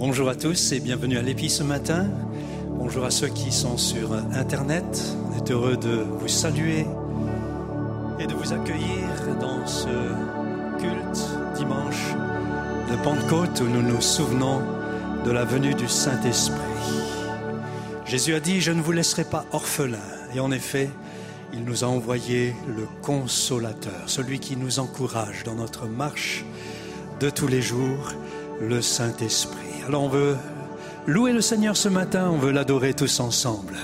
Bonjour à tous et bienvenue à l'Épi ce matin. Bonjour à ceux qui sont sur Internet. On est heureux de vous saluer et de vous accueillir dans ce culte dimanche de Pentecôte où nous nous souvenons de la venue du Saint-Esprit. Jésus a dit, je ne vous laisserai pas orphelins. Et en effet, il nous a envoyé le consolateur, celui qui nous encourage dans notre marche de tous les jours, le Saint-Esprit. Alors on veut louer le Seigneur ce matin, on veut l'adorer tous ensemble.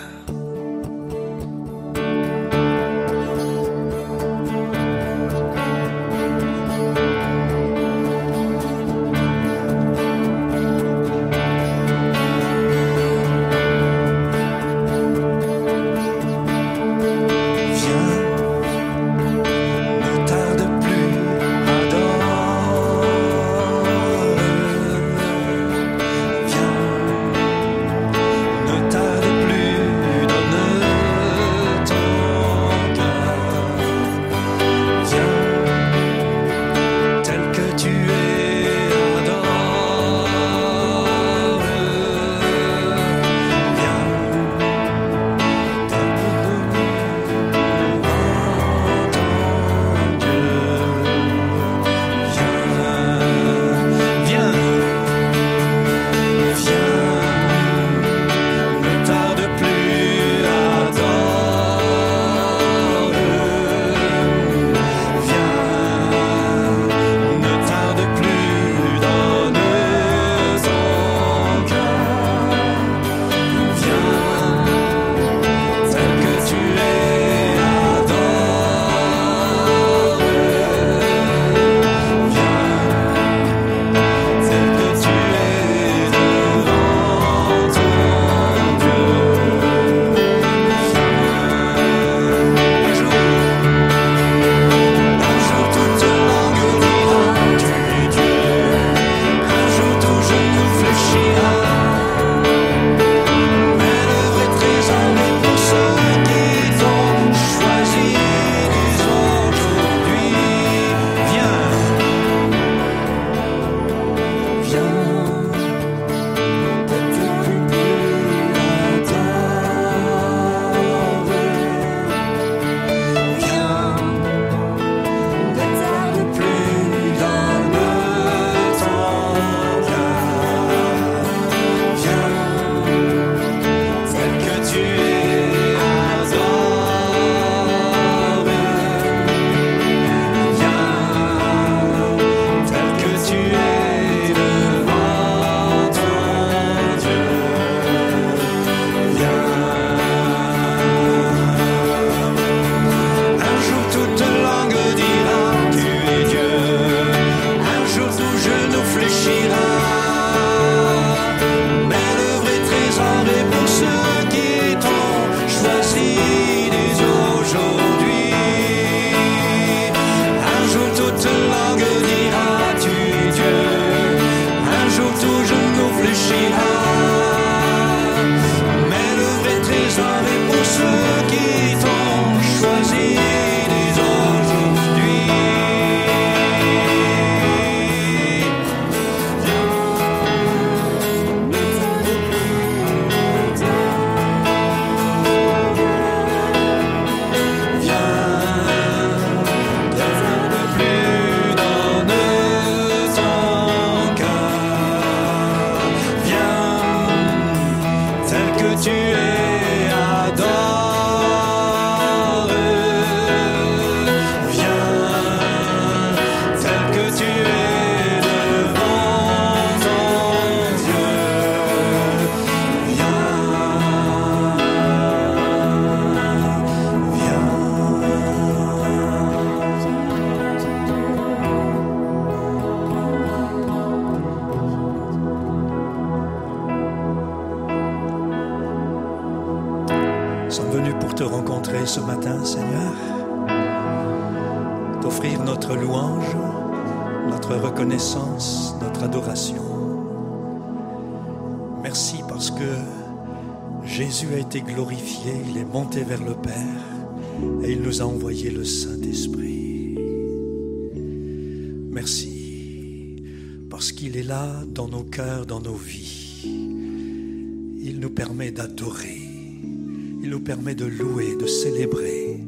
permet de louer, de célébrer,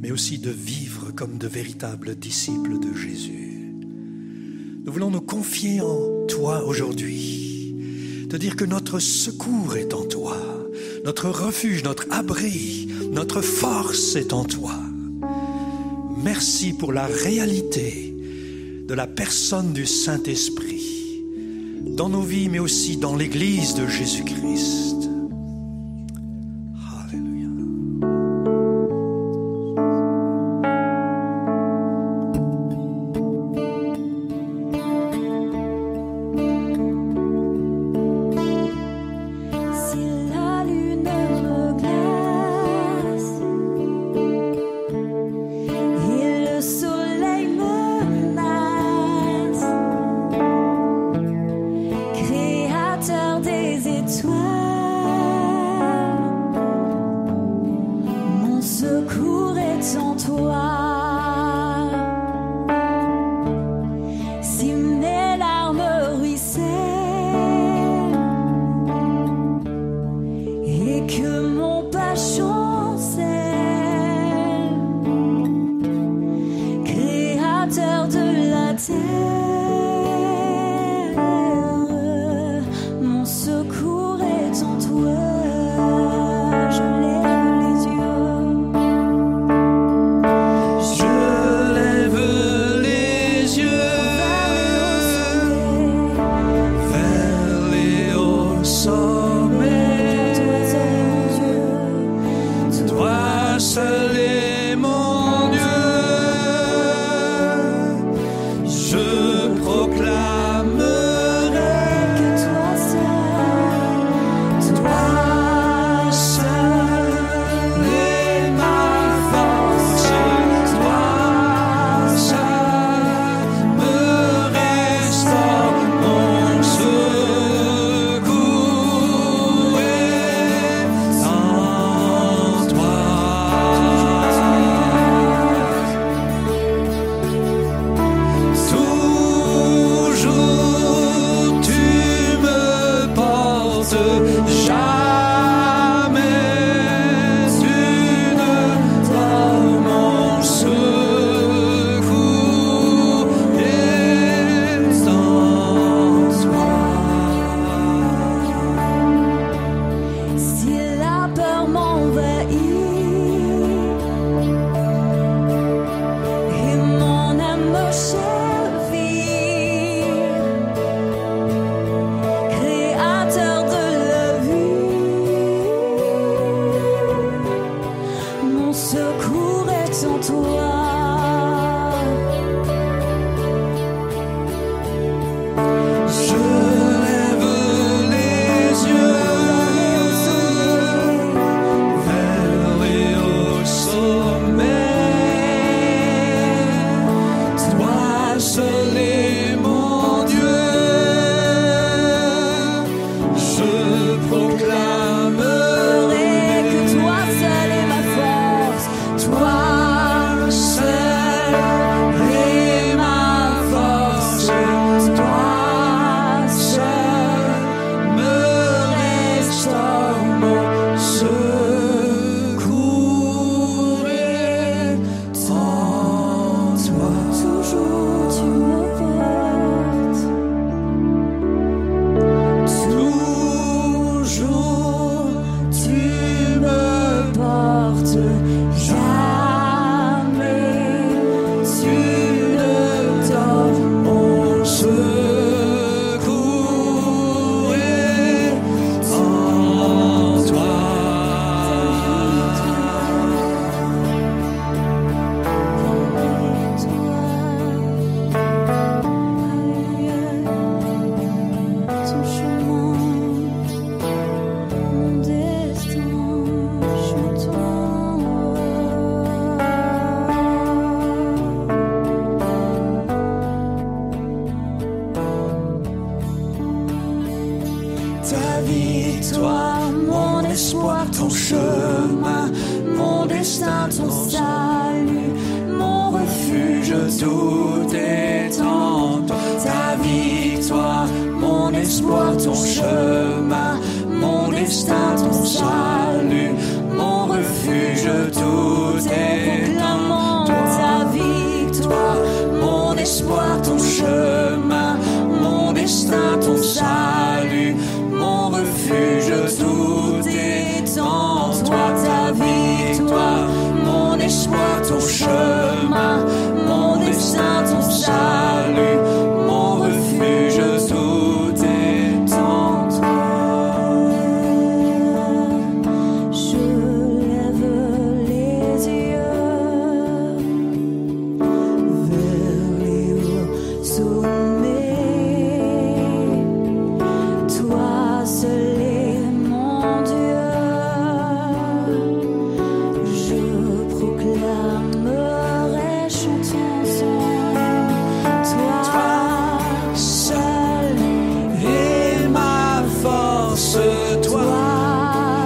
mais aussi de vivre comme de véritables disciples de Jésus. Nous voulons nous confier en toi aujourd'hui, te dire que notre secours est en toi, notre refuge, notre abri, notre force est en toi. Merci pour la réalité de la personne du Saint-Esprit dans nos vies, mais aussi dans l'Église de Jésus-Christ.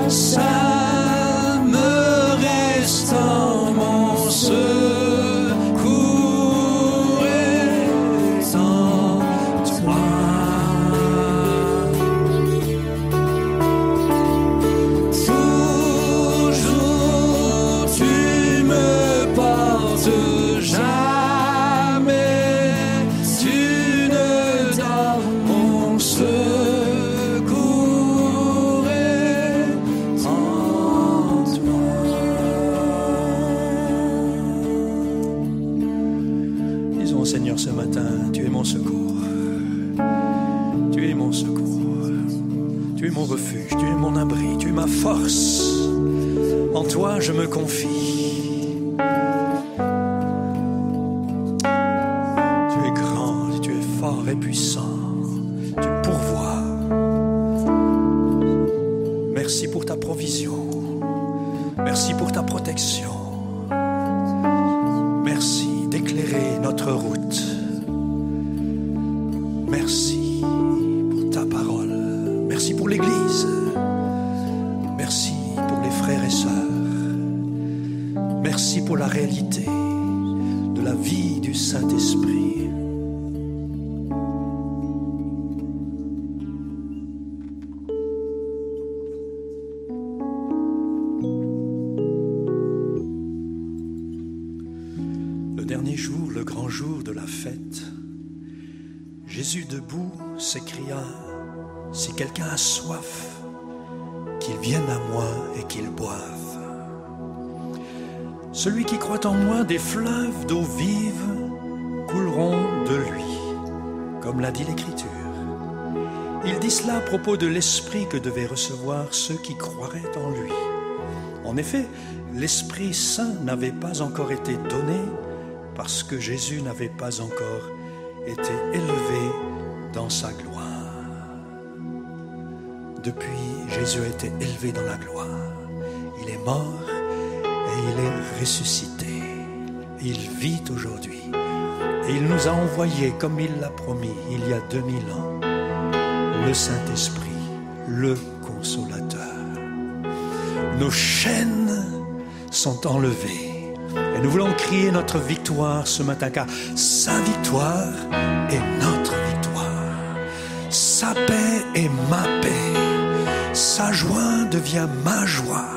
Toi des fleuves d'eau vive couleront de lui, comme l'a dit l'Écriture. Il dit cela à propos de l'Esprit que devaient recevoir ceux qui croiraient en lui. En effet, l'Esprit Saint n'avait pas encore été donné parce que Jésus n'avait pas encore été élevé dans sa gloire. Depuis, Jésus a été élevé dans la gloire. Il est mort et il est ressuscité. Il vit aujourd'hui. Et il nous a envoyé, comme il l'a promis il y a 2000 ans, le Saint-Esprit, le consolateur. Nos chaînes sont enlevées. Et nous voulons crier notre victoire ce matin, car sa victoire est notre victoire. Sa paix est ma paix. Sa joie devient ma joie.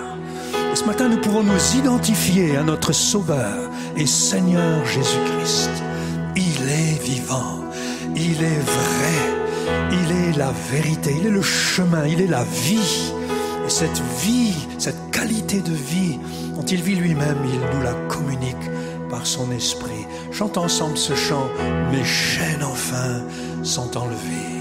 Et ce matin, nous pouvons nous identifier à notre Sauveur et Seigneur Jésus-Christ. Il est vivant, il est vrai, il est la vérité, il est le chemin, il est la vie. Et cette vie, cette qualité de vie dont il vit lui-même, il nous la communique par son esprit. Chante ensemble ce chant, mes chaînes enfin sont enlevées.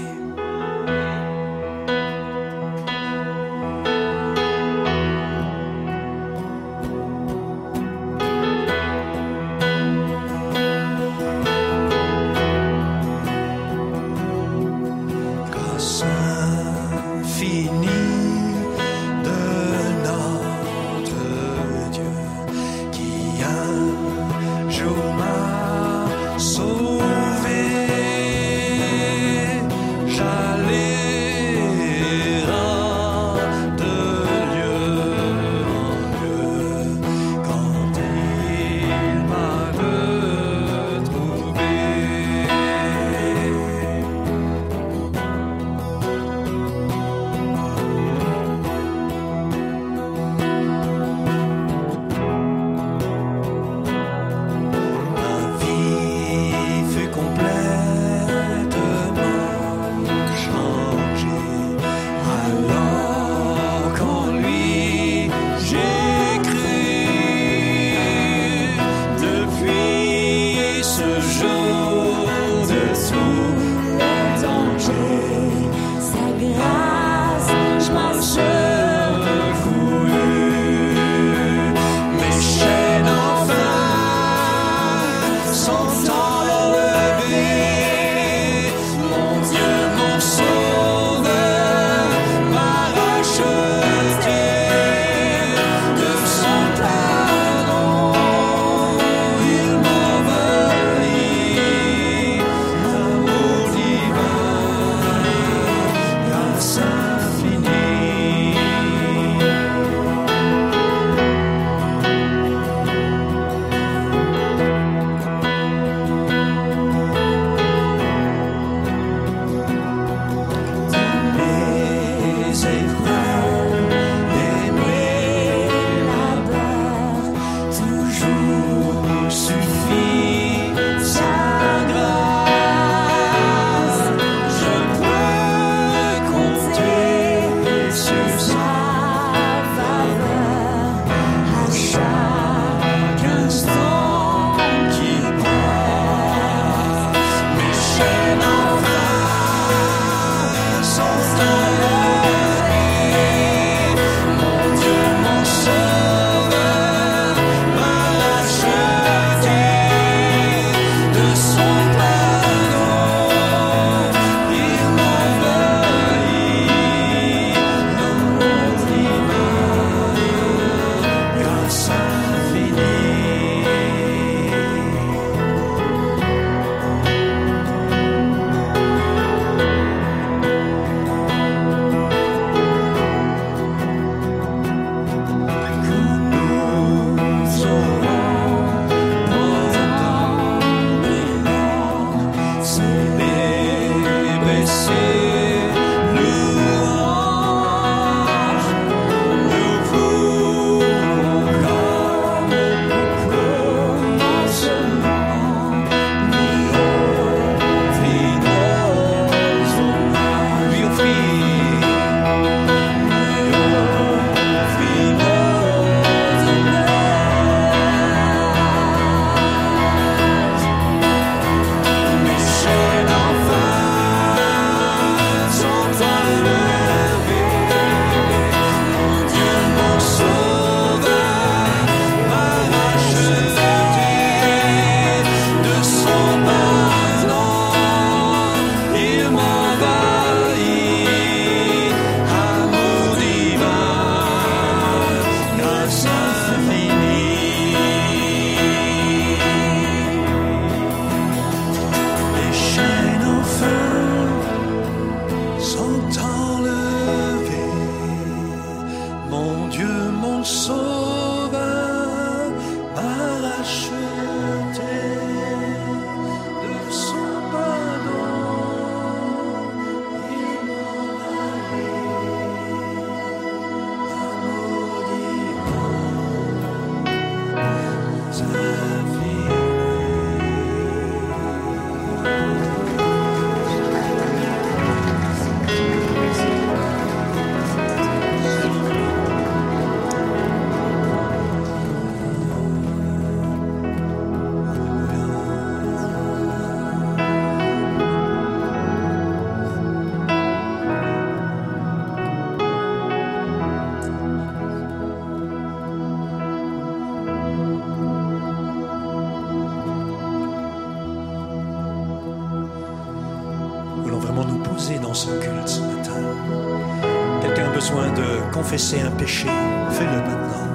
Confesser un péché, fais-le maintenant.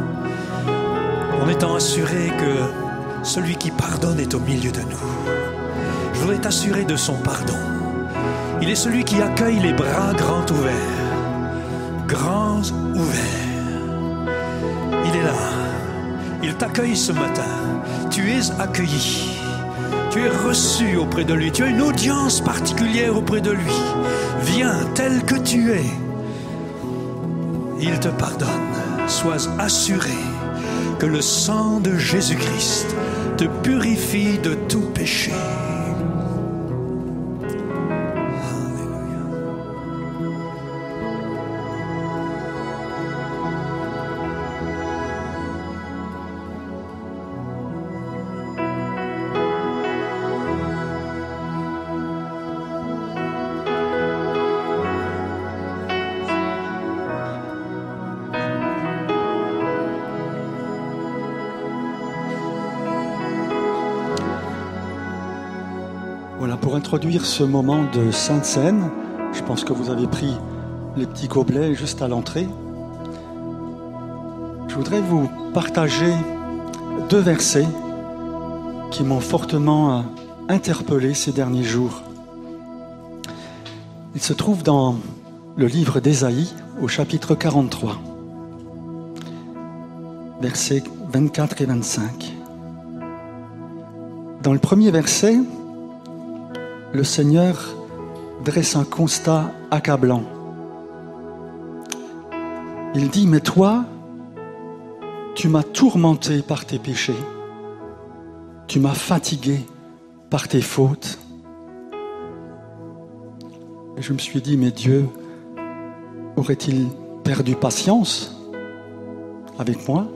En étant assuré que celui qui pardonne est au milieu de nous. Je voudrais t'assurer de son pardon. Il est celui qui accueille les bras grands ouverts. Grands ouverts. Il est là. Il t'accueille ce matin. Tu es accueilli. Tu es reçu auprès de lui. Tu as une audience particulière auprès de lui. Viens tel que tu es il te pardonne. Sois assuré que le sang de Jésus-Christ te purifie de tout péché. Introduire ce moment de Sainte Seine, je pense que vous avez pris les petits gobelets juste à l'entrée. Je voudrais vous partager deux versets qui m'ont fortement interpellé ces derniers jours. Ils se trouvent dans le livre d'Ésaïe au chapitre 43, versets 24 et 25. Dans le premier verset, le Seigneur dresse un constat accablant. Il dit, mais toi, tu m'as tourmenté par tes péchés, tu m'as fatigué par tes fautes. Et je me suis dit, mais Dieu aurait-il perdu patience avec moi?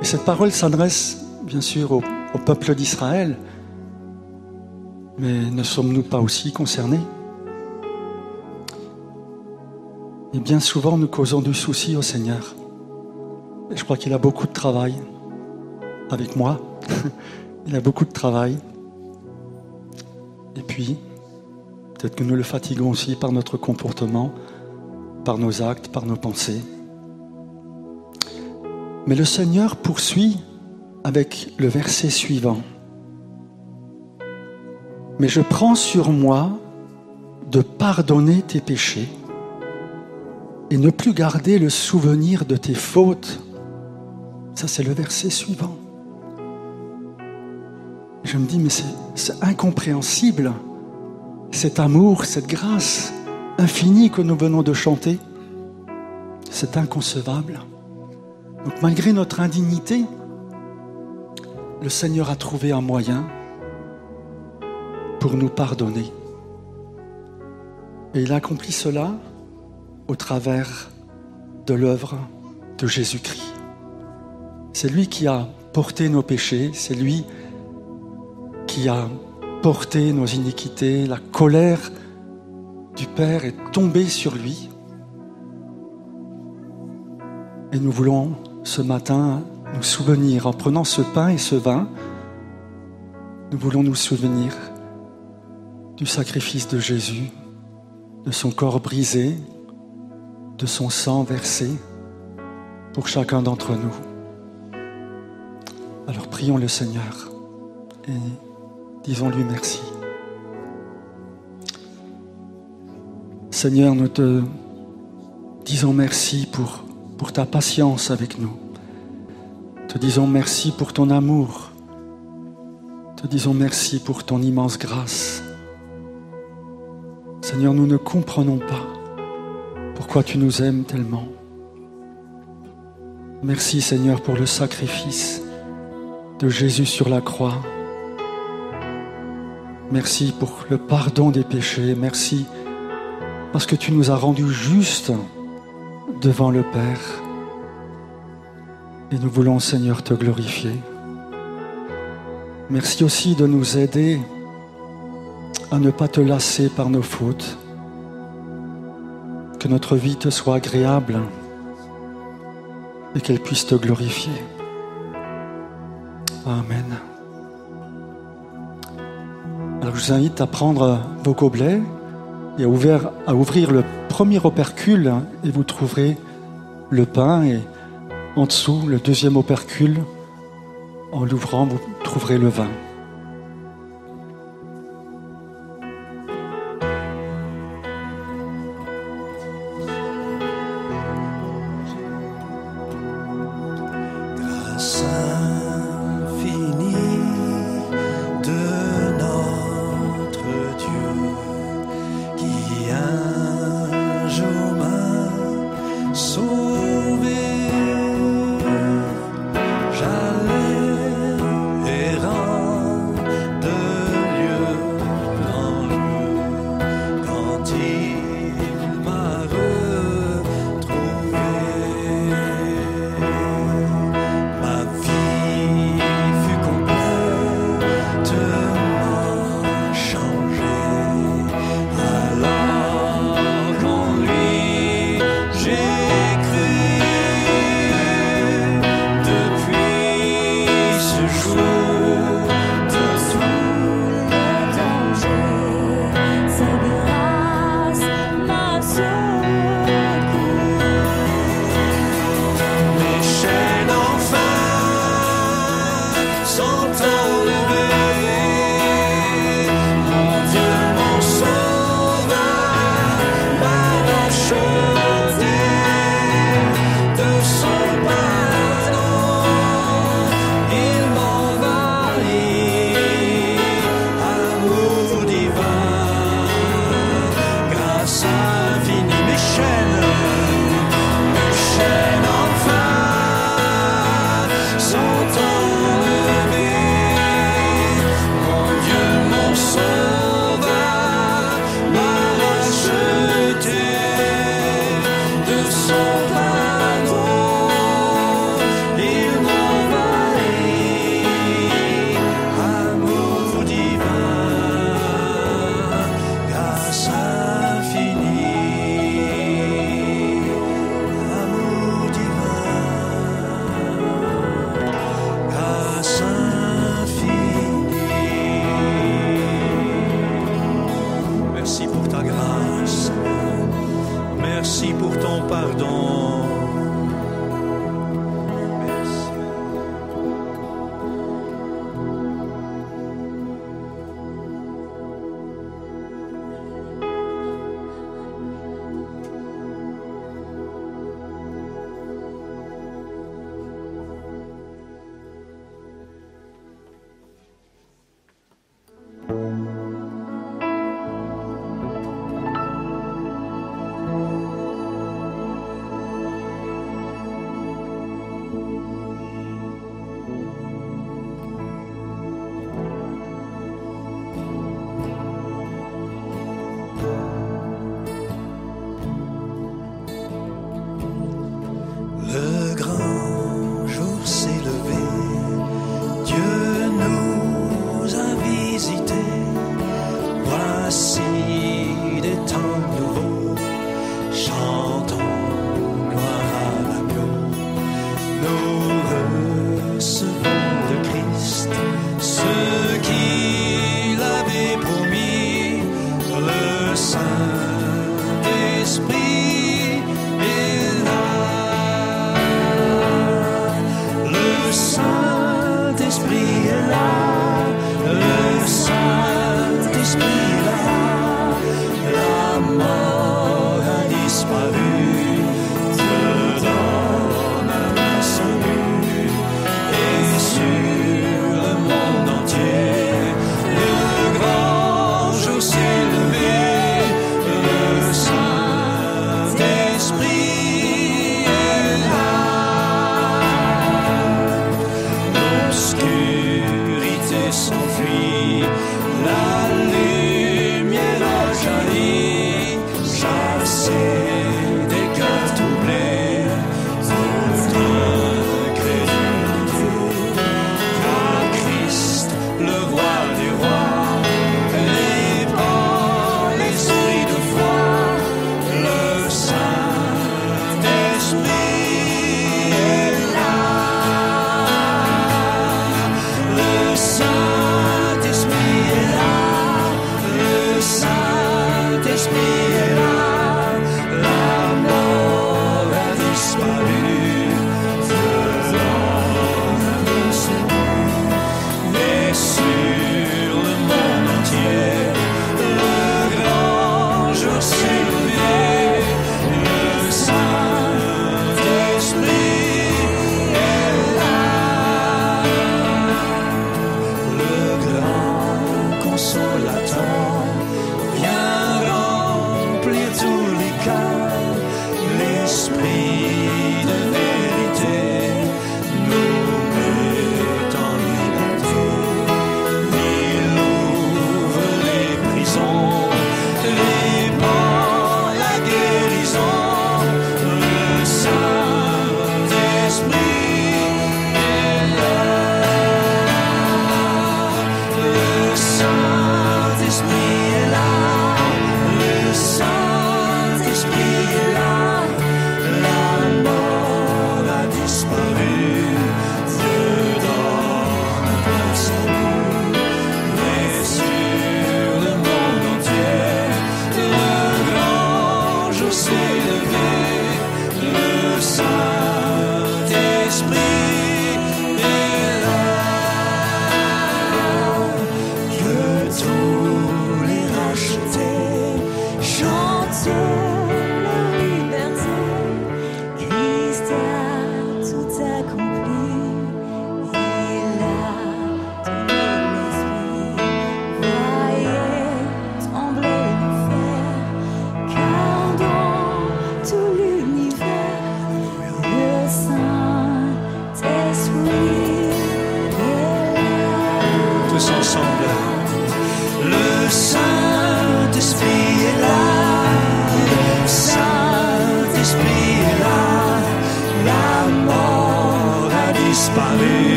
Et cette parole s'adresse bien sûr au, au peuple d'Israël, mais ne sommes-nous pas aussi concernés? Et bien souvent, nous causons du souci au Seigneur. Je crois qu'il a beaucoup de travail avec moi. Il a beaucoup de travail. Et puis, peut-être que nous le fatiguons aussi par notre comportement, par nos actes, par nos pensées. Mais le Seigneur poursuit avec le verset suivant. Mais je prends sur moi de pardonner tes péchés et ne plus garder le souvenir de tes fautes. Ça, c'est le verset suivant. Je me dis, mais c'est incompréhensible, cet amour, cette grâce infinie que nous venons de chanter. C'est inconcevable. Donc malgré notre indignité, le Seigneur a trouvé un moyen pour nous pardonner. Et il a accompli cela au travers de l'œuvre de Jésus-Christ. C'est lui qui a porté nos péchés, c'est lui qui a porté nos iniquités, la colère du Père est tombée sur lui. Et nous voulons ce matin nous souvenir, en prenant ce pain et ce vin, nous voulons nous souvenir du sacrifice de Jésus, de son corps brisé, de son sang versé pour chacun d'entre nous. Alors prions le Seigneur et disons-lui merci. Seigneur, nous te disons merci pour, pour ta patience avec nous. Te disons merci pour ton amour. Te disons merci pour ton immense grâce. Seigneur, nous ne comprenons pas pourquoi tu nous aimes tellement. Merci Seigneur pour le sacrifice de Jésus sur la croix. Merci pour le pardon des péchés. Merci parce que tu nous as rendus justes devant le Père. Et nous voulons, Seigneur, te glorifier. Merci aussi de nous aider à ne pas te lasser par nos fautes. Que notre vie te soit agréable et qu'elle puisse te glorifier. Amen. Alors je vous invite à prendre vos gobelets et à ouvrir, à ouvrir le premier opercule et vous trouverez le pain et en dessous, le deuxième opercule, en l'ouvrant, vous trouverez le vin.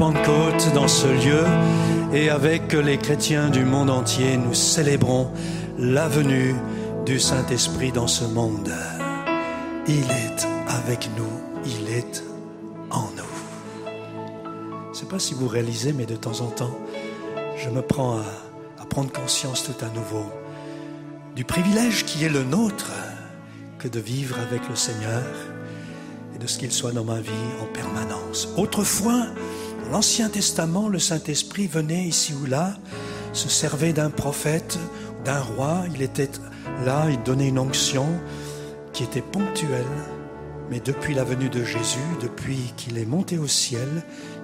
Pentecôte dans ce lieu et avec les chrétiens du monde entier, nous célébrons la venue du Saint-Esprit dans ce monde. Il est avec nous, il est en nous. Je ne sais pas si vous réalisez, mais de temps en temps, je me prends à, prendre conscience tout à nouveau du privilège qui est le nôtre que de vivre avec le Seigneur et de ce qu'il soit dans ma vie en permanence. Autrefois, l'Ancien Testament, le Saint-Esprit venait ici ou là, se servait d'un prophète, d'un roi, il était là, il donnait une onction qui était ponctuelle, mais depuis la venue de Jésus, depuis qu'il est monté au ciel,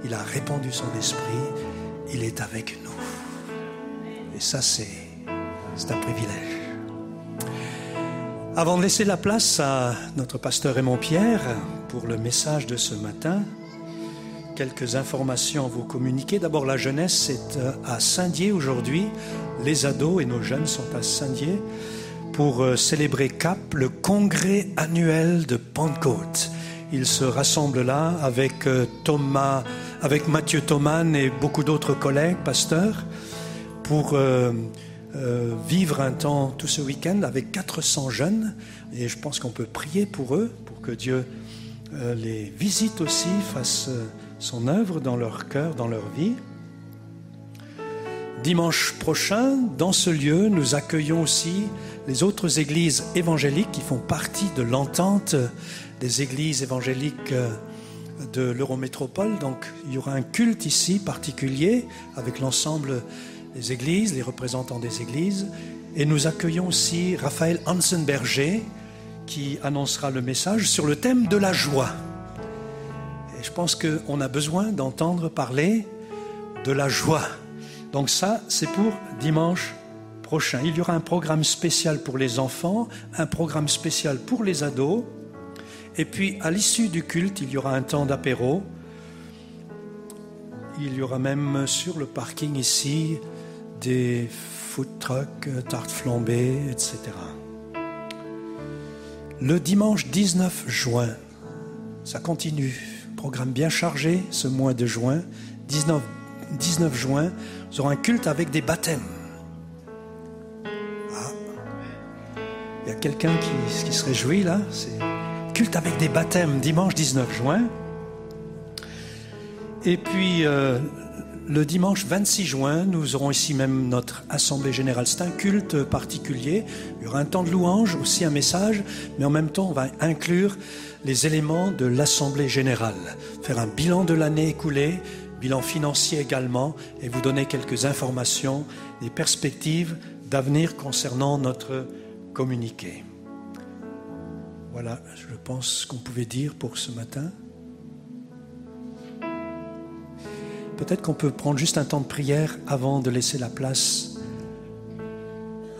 il a répandu son esprit, il est avec nous. Et ça, c'est un privilège. Avant de laisser la place à notre pasteur Raymond Pierre pour le message de ce matin, quelques informations à vous communiquer. D'abord, la jeunesse est euh, à Saint-Dié aujourd'hui. Les ados et nos jeunes sont à Saint-Dié pour euh, célébrer CAP, le congrès annuel de Pentecôte. Ils se rassemblent là avec euh, Thomas, avec Mathieu Thoman et beaucoup d'autres collègues, pasteurs, pour vivre un temps tout ce week-end avec 400 jeunes. Et je pense qu'on peut prier pour eux, pour que Dieu les visite aussi, fasse son œuvre dans leur cœur, dans leur vie. Dimanche prochain, dans ce lieu, nous accueillons aussi les autres églises évangéliques qui font partie de l'entente des églises évangéliques euh, de l'Eurométropole. Donc il y aura un culte ici particulier avec l'ensemble des églises, les représentants des églises. Et nous accueillons aussi Raphaël Hansenberger qui annoncera le message sur le thème de la joie. Je pense qu'on a besoin d'entendre parler de la joie. Donc ça, c'est pour dimanche prochain. Il y aura un programme spécial pour les enfants, un programme spécial pour les ados. Et puis, à l'issue du culte, il y aura un temps d'apéro. Il y aura même sur le parking ici des food trucks, tartes flambées, etc. Le dimanche 19 juin, ça continue. Programme bien chargé ce mois de juin. 19, 19 juin, nous aurons un culte avec des baptêmes. Ah. Il y a quelqu'un qui, se réjouit là. Culte avec des baptêmes dimanche 19 juin. Et puis euh, le dimanche 26 juin, nous aurons ici même notre assemblée générale. C'est un culte particulier. Il y aura un temps de louange, aussi un message, mais en même temps, on va inclure les éléments de l'assemblée générale, faire un bilan de l'année écoulée, bilan financier également, et vous donner quelques informations, des perspectives d'avenir concernant notre communiqué. Voilà, je pense ce qu'on pouvait dire pour ce matin. Peut-être qu'on peut prendre juste un temps de prière avant de laisser la place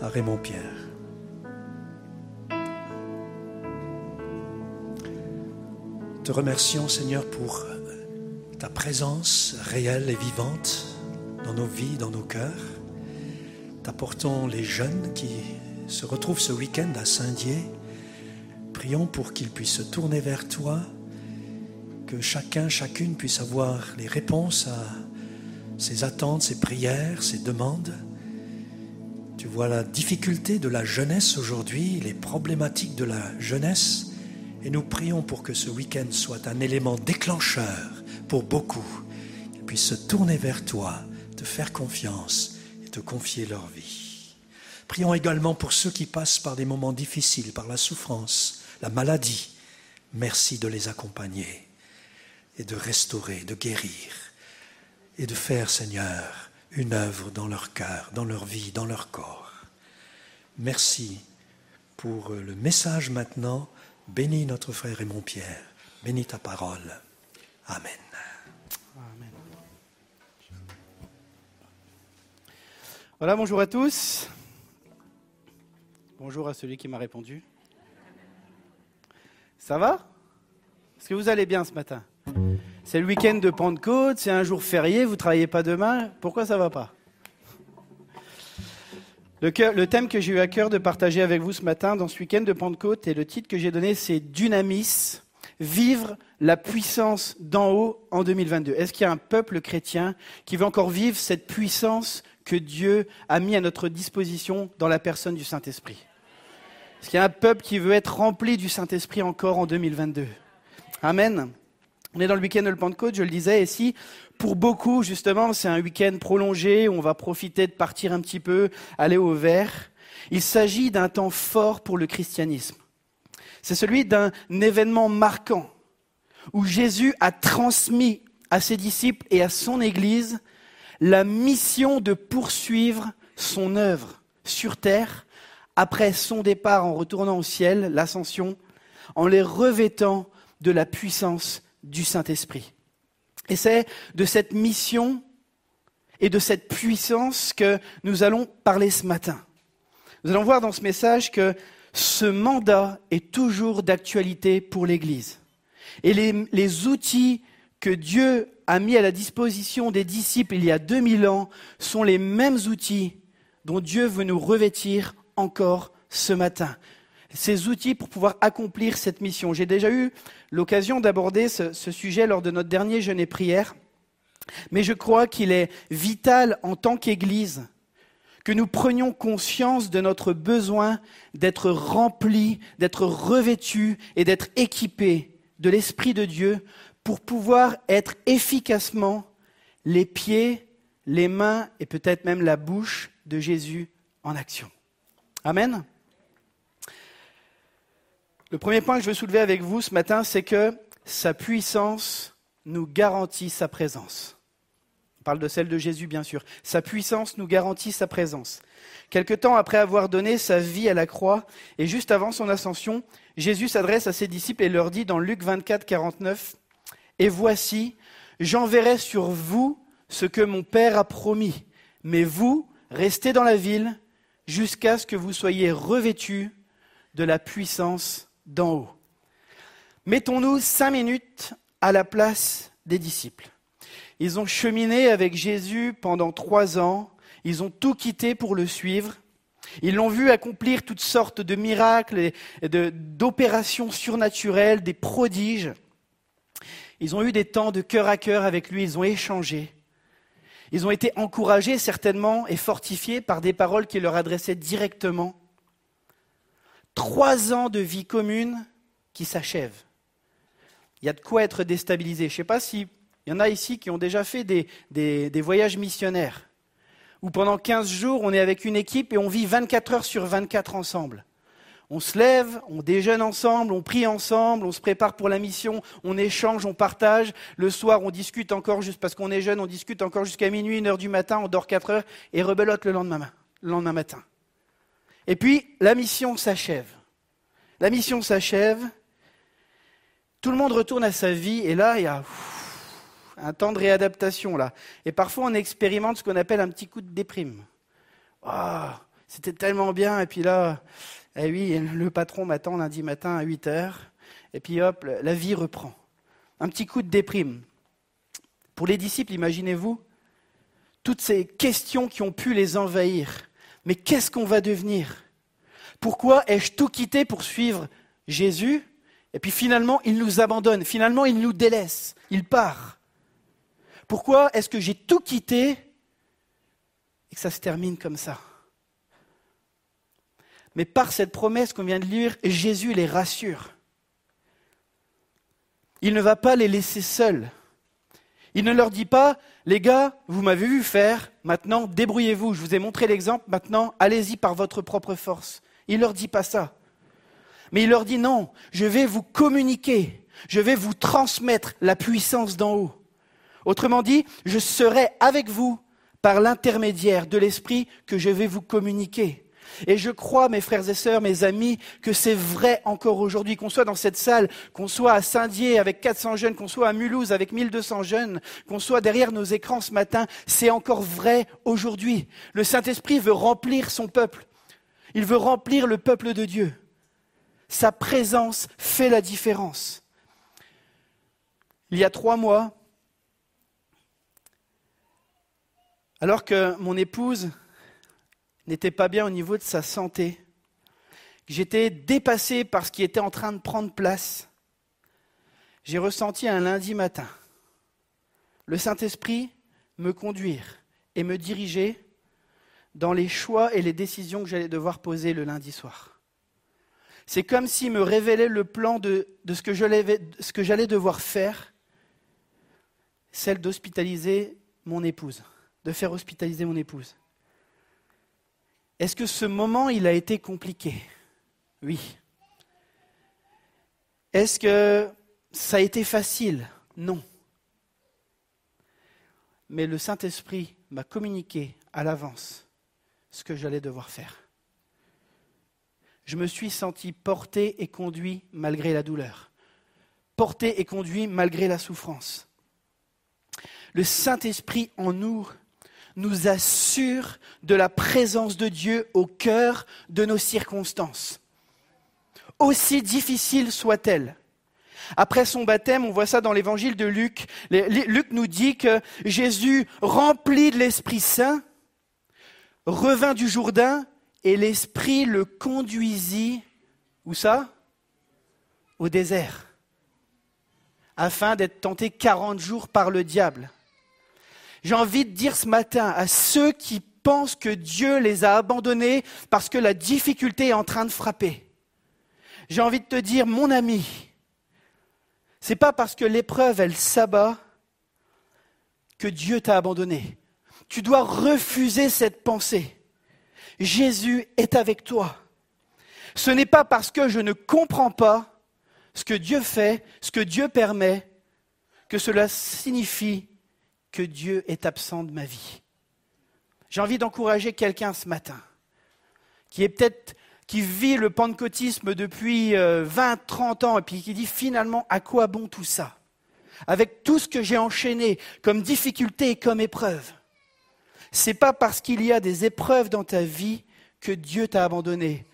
à Raymond Pierre. Te remercions Seigneur pour ta présence réelle et vivante dans nos vies, dans nos cœurs. T'apportons les jeunes qui se retrouvent ce week-end à Saint-Dié. Prions pour qu'ils puissent se tourner vers toi, que chacun, chacune puisse avoir les réponses à ses attentes, ses prières, ses demandes. Tu vois la difficulté de la jeunesse aujourd'hui, les problématiques de la jeunesse, et nous prions pour que ce week-end soit un élément déclencheur pour beaucoup, qu'ils puissent se tourner vers toi, te faire confiance et te confier leur vie. Prions également pour ceux qui passent par des moments difficiles, par la souffrance, la maladie. Merci de les accompagner et de restaurer, de guérir et de faire, Seigneur, une œuvre dans leur cœur, dans leur vie, dans leur corps. Merci pour le message maintenant. Bénis notre frère et mon Pierre. Bénis ta parole. Amen. Amen. Voilà, bonjour à tous. Bonjour à celui qui m'a répondu. Ça va? Est-ce que vous allez bien ce matin? C'est le week-end de Pentecôte, c'est un jour férié, vous ne travaillez pas demain. Pourquoi ça va pas? Le, thème que j'ai eu à cœur de partager avec vous ce matin dans ce week-end de Pentecôte et le titre que j'ai donné c'est Dynamis, vivre la puissance d'en haut en 2022. Est-ce qu'il y a un peuple chrétien qui veut encore vivre cette puissance que Dieu a mis à notre disposition dans la personne du Saint-Esprit? Est-ce qu'il y a un peuple qui veut être rempli du Saint-Esprit encore en 2022 Amen. On est dans le week-end de Pentecôte, je le disais, et si pour beaucoup, justement, c'est un week-end prolongé où on va profiter de partir un petit peu, aller au vert, il s'agit d'un temps fort pour le christianisme. C'est celui d'un événement marquant où Jésus a transmis à ses disciples et à son Église la mission de poursuivre son œuvre sur terre après son départ en retournant au ciel, l'ascension, en les revêtant de la puissance du Saint-Esprit. Et c'est de cette mission et de cette puissance que nous allons parler ce matin. Nous allons voir dans ce message que ce mandat est toujours d'actualité pour l'Église. Et les, les outils que Dieu a mis à la disposition des disciples il y a 2000 ans sont les mêmes outils dont Dieu veut nous revêtir encore ce matin. Ces outils pour pouvoir accomplir cette mission. J'ai déjà eu l'occasion d'aborder ce, sujet lors de notre dernier jeûne et prière, mais je crois qu'il est vital en tant qu'Église que nous prenions conscience de notre besoin d'être remplis, d'être revêtus et d'être équipés de l'Esprit de Dieu pour pouvoir être efficacement les pieds, les mains et peut-être même la bouche de Jésus en action. Amen. Le premier point que je veux soulever avec vous ce matin, c'est que sa puissance nous garantit sa présence. On parle de celle de Jésus, bien sûr. Sa puissance nous garantit sa présence. Quelque temps après avoir donné sa vie à la croix et juste avant son ascension, Jésus s'adresse à ses disciples et leur dit dans Luc 24, 49, Et voici, j'enverrai sur vous ce que mon Père a promis, mais vous, restez dans la ville jusqu'à ce que vous soyez revêtus de la puissance d'en haut. Mettons-nous cinq minutes à la place des disciples. Ils ont cheminé avec Jésus pendant trois ans. Ils ont tout quitté pour le suivre. Ils l'ont vu accomplir toutes sortes de miracles et d'opérations surnaturelles, des prodiges. Ils ont eu des temps de cœur à cœur avec lui. Ils ont échangé. Ils ont été encouragés certainement et fortifiés par des paroles qu'il leur adressait directement. Trois ans de vie commune qui s'achèvent. Il y a de quoi être déstabilisé. Je ne sais pas s'il y en a ici qui ont déjà fait des, des- voyages missionnaires, où pendant 15 jours, on est avec une équipe et on vit 24 heures sur 24 ensemble. On se lève, on déjeune ensemble, on prie ensemble, on se prépare pour la mission, on échange, on partage. Le soir, on discute encore juste parce qu'on est jeune, on discute encore jusqu'à minuit, une heure du matin, on dort 4 heures et rebelote le lendemain matin. Et puis, la mission s'achève. La mission s'achève. Tout le monde retourne à sa vie et là, il y a un temps de réadaptation là. Et parfois, on expérimente ce qu'on appelle un petit coup de déprime. Ah, c'était tellement bien et puis là, eh oui, le patron m'attend lundi matin à 8 heures et puis hop, la vie reprend. Un petit coup de déprime. Pour les disciples, imaginez-vous, toutes ces questions qui ont pu les envahir. Mais qu'est-ce qu'on va devenir? Pourquoi ai-je tout quitté pour suivre Jésus? Et puis finalement, il nous abandonne, finalement, il nous délaisse, il part. Pourquoi est-ce que j'ai tout quitté et que ça se termine comme ça? Mais par cette promesse qu'on vient de lire, Jésus les rassure. Il ne va pas les laisser seuls. Il ne leur dit pas, les gars, vous m'avez vu faire, maintenant débrouillez-vous, je vous ai montré l'exemple, maintenant allez-y par votre propre force. Il ne leur dit pas ça. Mais il leur dit non, je vais vous communiquer, je vais vous transmettre la puissance d'en haut. Autrement dit, je serai avec vous par l'intermédiaire de l'Esprit que je vais vous communiquer. Et je crois, mes frères et sœurs, mes amis, que c'est vrai encore aujourd'hui, qu'on soit dans cette salle, qu'on soit à Saint-Dié avec 400 jeunes, qu'on soit à Mulhouse avec 1200 jeunes, qu'on soit derrière nos écrans ce matin, c'est encore vrai aujourd'hui. Le Saint-Esprit veut remplir son peuple. Il veut remplir le peuple de Dieu. Sa présence fait la différence. Il y a trois mois, alors que mon épouse n'était pas bien au niveau de sa santé, que j'étais dépassé par ce qui était en train de prendre place, j'ai ressenti un lundi matin le Saint-Esprit me conduire et me diriger dans les choix et les décisions que j'allais devoir poser le lundi soir. C'est comme s'il me révélait le plan de, de ce que j'allais devoir faire, celle d'hospitaliser mon épouse, de faire hospitaliser mon épouse. Est-ce que ce moment, il a été compliqué? Oui. Est-ce que ça a été facile? Non. Mais le Saint-Esprit m'a communiqué à l'avance ce que j'allais devoir faire. Je me suis senti porté et conduit malgré la douleur, porté et conduit malgré la souffrance. Le Saint-Esprit en nous nous assure de la présence de Dieu au cœur de nos circonstances, aussi difficiles soient-elles. Après son baptême, on voit ça dans l'évangile de Luc. Luc nous dit que Jésus, rempli de l'Esprit Saint, revint du Jourdain et l'Esprit le conduisit, où ça? Au désert, afin d'être tenté quarante jours par le diable. J'ai envie de dire ce matin à ceux qui pensent que Dieu les a abandonnés parce que la difficulté est en train de frapper. J'ai envie de te dire, mon ami, c'est pas parce que l'épreuve elle s'abat que Dieu t'a abandonné. Tu dois refuser cette pensée. Jésus est avec toi. Ce n'est pas parce que je ne comprends pas ce que Dieu fait, ce que Dieu permet, que cela signifie que Dieu est absent de ma vie. J'ai envie d'encourager quelqu'un ce matin qui vit le pentecôtisme depuis 20, euh, 30 ans et puis qui dit finalement à quoi bon tout ça? Avec tout ce que j'ai enchaîné comme difficulté et comme épreuve. C'est pas parce qu'il y a des épreuves dans ta vie que Dieu t'a abandonné.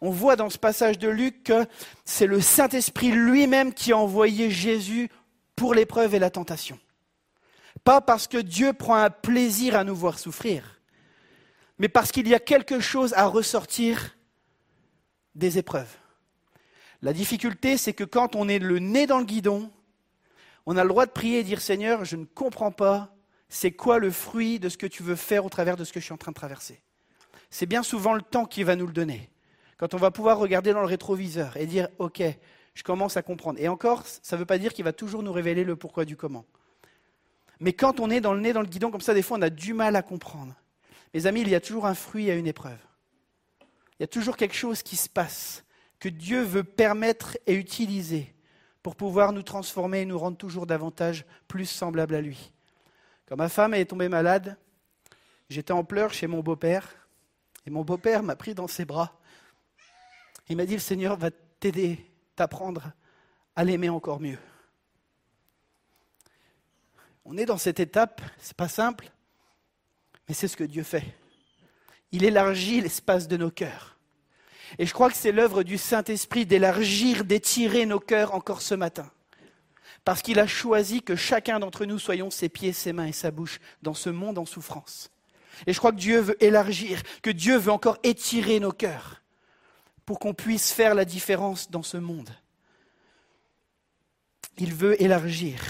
On voit dans ce passage de Luc que c'est le Saint-Esprit lui-même qui a envoyé Jésus pour l'épreuve et la tentation. Pas parce que Dieu prend un plaisir à nous voir souffrir, mais parce qu'il y a quelque chose à ressortir des épreuves. La difficulté, c'est que quand on est le nez dans le guidon, on a le droit de prier et dire Seigneur, je ne comprends pas, c'est quoi le fruit de ce que tu veux faire au travers de ce que je suis en train de traverser? C'est bien souvent le temps qui va nous le donner. Quand on va pouvoir regarder dans le rétroviseur et dire Ok, je commence à comprendre. Et encore, ça ne veut pas dire qu'il va toujours nous révéler le pourquoi du comment. Mais quand on est dans le nez dans le guidon comme ça, des fois, on a du mal à comprendre. Mes amis, il y a toujours un fruit à une épreuve. Il y a toujours quelque chose qui se passe, que Dieu veut permettre et utiliser pour pouvoir nous transformer et nous rendre toujours davantage plus semblables à lui. Quand ma femme est tombée malade, j'étais en pleurs chez mon beau-père, et mon beau-père m'a pris dans ses bras. Il m'a dit, le Seigneur va t'aider, t'apprendre à l'aimer encore mieux. On est dans cette étape, c'est pas simple, mais c'est ce que Dieu fait. Il élargit l'espace de nos cœurs. Et je crois que c'est l'œuvre du Saint-Esprit d'élargir, d'étirer nos cœurs encore ce matin. parce qu'il a choisi que chacun d'entre nous soyons ses pieds, ses mains et sa bouche dans ce monde en souffrance. Et je crois que Dieu veut élargir, que Dieu veut encore étirer nos cœurs pour qu'on puisse faire la différence dans ce monde. Il veut élargir.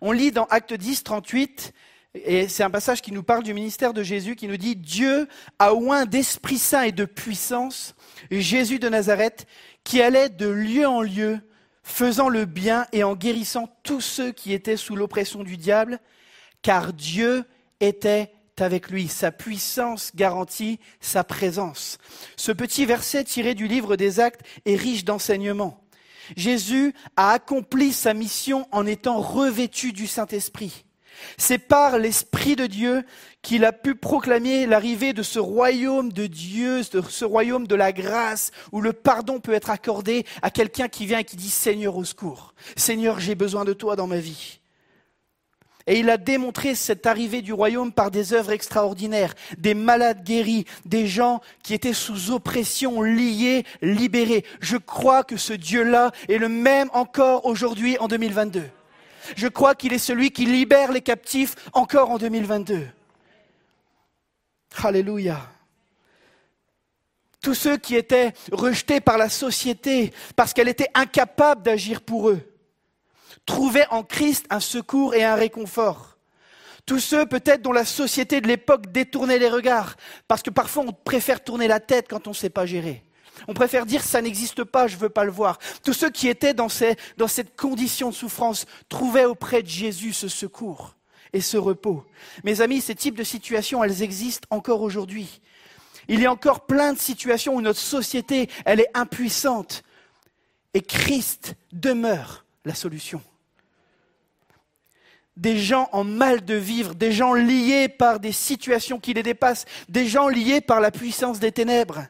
On lit dans Acte 10, 38, et c'est un passage qui nous parle du ministère de Jésus, qui nous dit Dieu a oint d'Esprit Saint et de puissance Jésus de Nazareth, qui allait de lieu en lieu, faisant le bien et en guérissant tous ceux qui étaient sous l'oppression du diable, car Dieu était avec lui. Sa puissance garantit sa présence. Ce petit verset tiré du livre des actes est riche d'enseignements. Jésus a accompli sa mission en étant revêtu du Saint-Esprit. C'est par l'Esprit de Dieu qu'il a pu proclamer l'arrivée de ce royaume de Dieu, de ce royaume de la grâce, où le pardon peut être accordé à quelqu'un qui vient et qui dit Seigneur au secours. Seigneur, j'ai besoin de toi dans ma vie. Et il a démontré cette arrivée du royaume par des œuvres extraordinaires, des malades guéris, des gens qui étaient sous oppression, liés, libérés. Je crois que ce Dieu-là est le même encore aujourd'hui en 2022. Je crois qu'il est celui qui libère les captifs encore en 2022. Alléluia. Tous ceux qui étaient rejetés par la société parce qu'elle était incapable d'agir pour eux trouvaient en Christ un secours et un réconfort. Tous ceux peut-être dont la société de l'époque détournait les regards, parce que parfois on préfère tourner la tête quand on ne sait pas gérer. On préfère dire ça n'existe pas, je ne veux pas le voir. Tous ceux qui étaient dans, dans cette condition de souffrance trouvaient auprès de Jésus ce secours et ce repos. Mes amis, ces types de situations, elles existent encore aujourd'hui. Il y a encore plein de situations où notre société, elle est impuissante. Et Christ demeure la solution des gens en mal de vivre, des gens liés par des situations qui les dépassent, des gens liés par la puissance des ténèbres,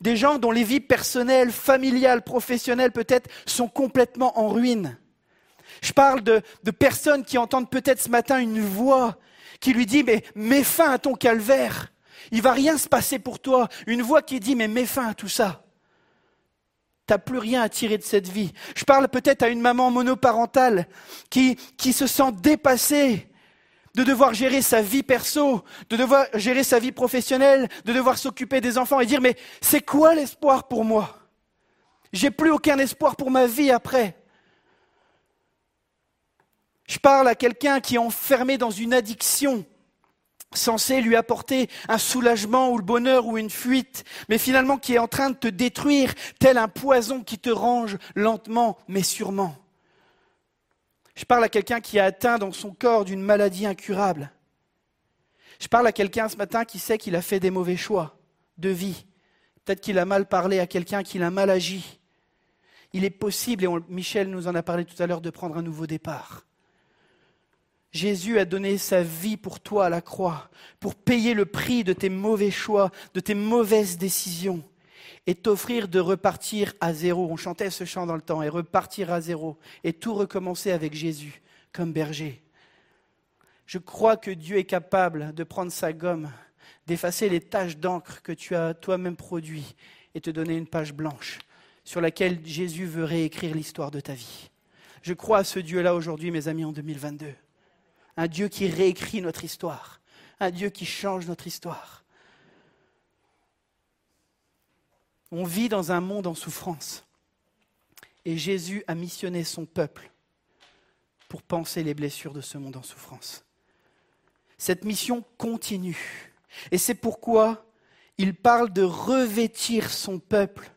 des gens dont les vies personnelles, familiales, professionnelles peut-être sont complètement en ruine. Je parle de, personnes qui entendent peut-être ce matin une voix qui lui dit mais mets fin à ton calvaire, il va rien se passer pour toi. Une voix qui dit mais mets fin à tout ça. T'as plus rien à tirer de cette vie. Je parle peut-être à une maman monoparentale qui, qui se sent dépassée de devoir gérer sa vie perso, de devoir gérer sa vie professionnelle, de devoir s'occuper des enfants et dire mais c'est quoi l'espoir pour moi? J'ai plus aucun espoir pour ma vie après. Je parle à quelqu'un qui est enfermé dans une addiction censé lui apporter un soulagement ou le bonheur ou une fuite, mais finalement qui est en train de te détruire, tel un poison qui te range lentement mais sûrement. Je parle à quelqu'un qui est atteint dans son corps d'une maladie incurable. Je parle à quelqu'un ce matin qui sait qu'il a fait des mauvais choix de vie. Peut-être qu'il a mal parlé à quelqu'un, qu'il a mal agi. Il est possible, et Michel nous en a parlé tout à l'heure, de prendre un nouveau départ. Jésus a donné sa vie pour toi à la croix, pour payer le prix de tes mauvais choix, de tes mauvaises décisions, et t'offrir de repartir à zéro. On chantait ce chant dans le temps, et repartir à zéro, et tout recommencer avec Jésus comme berger. Je crois que Dieu est capable de prendre sa gomme, d'effacer les taches d'encre que tu as toi-même produites, et te donner une page blanche sur laquelle Jésus veut réécrire l'histoire de ta vie. Je crois à ce Dieu-là aujourd'hui, mes amis, en 2022 un Dieu qui réécrit notre histoire, un Dieu qui change notre histoire. On vit dans un monde en souffrance et Jésus a missionné son peuple pour penser les blessures de ce monde en souffrance. Cette mission continue et c'est pourquoi il parle de revêtir son peuple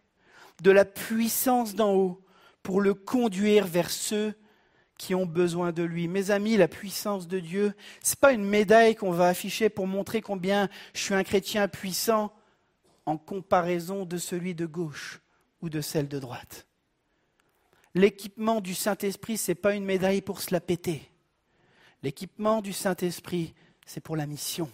de la puissance d'en haut pour le conduire vers ceux qui ont besoin de lui. Mes amis, la puissance de Dieu, ce n'est pas une médaille qu'on va afficher pour montrer combien je suis un chrétien puissant en comparaison de celui de gauche ou de celle de droite. L'équipement du Saint-Esprit, ce n'est pas une médaille pour se la péter. L'équipement du Saint-Esprit, c'est pour la mission.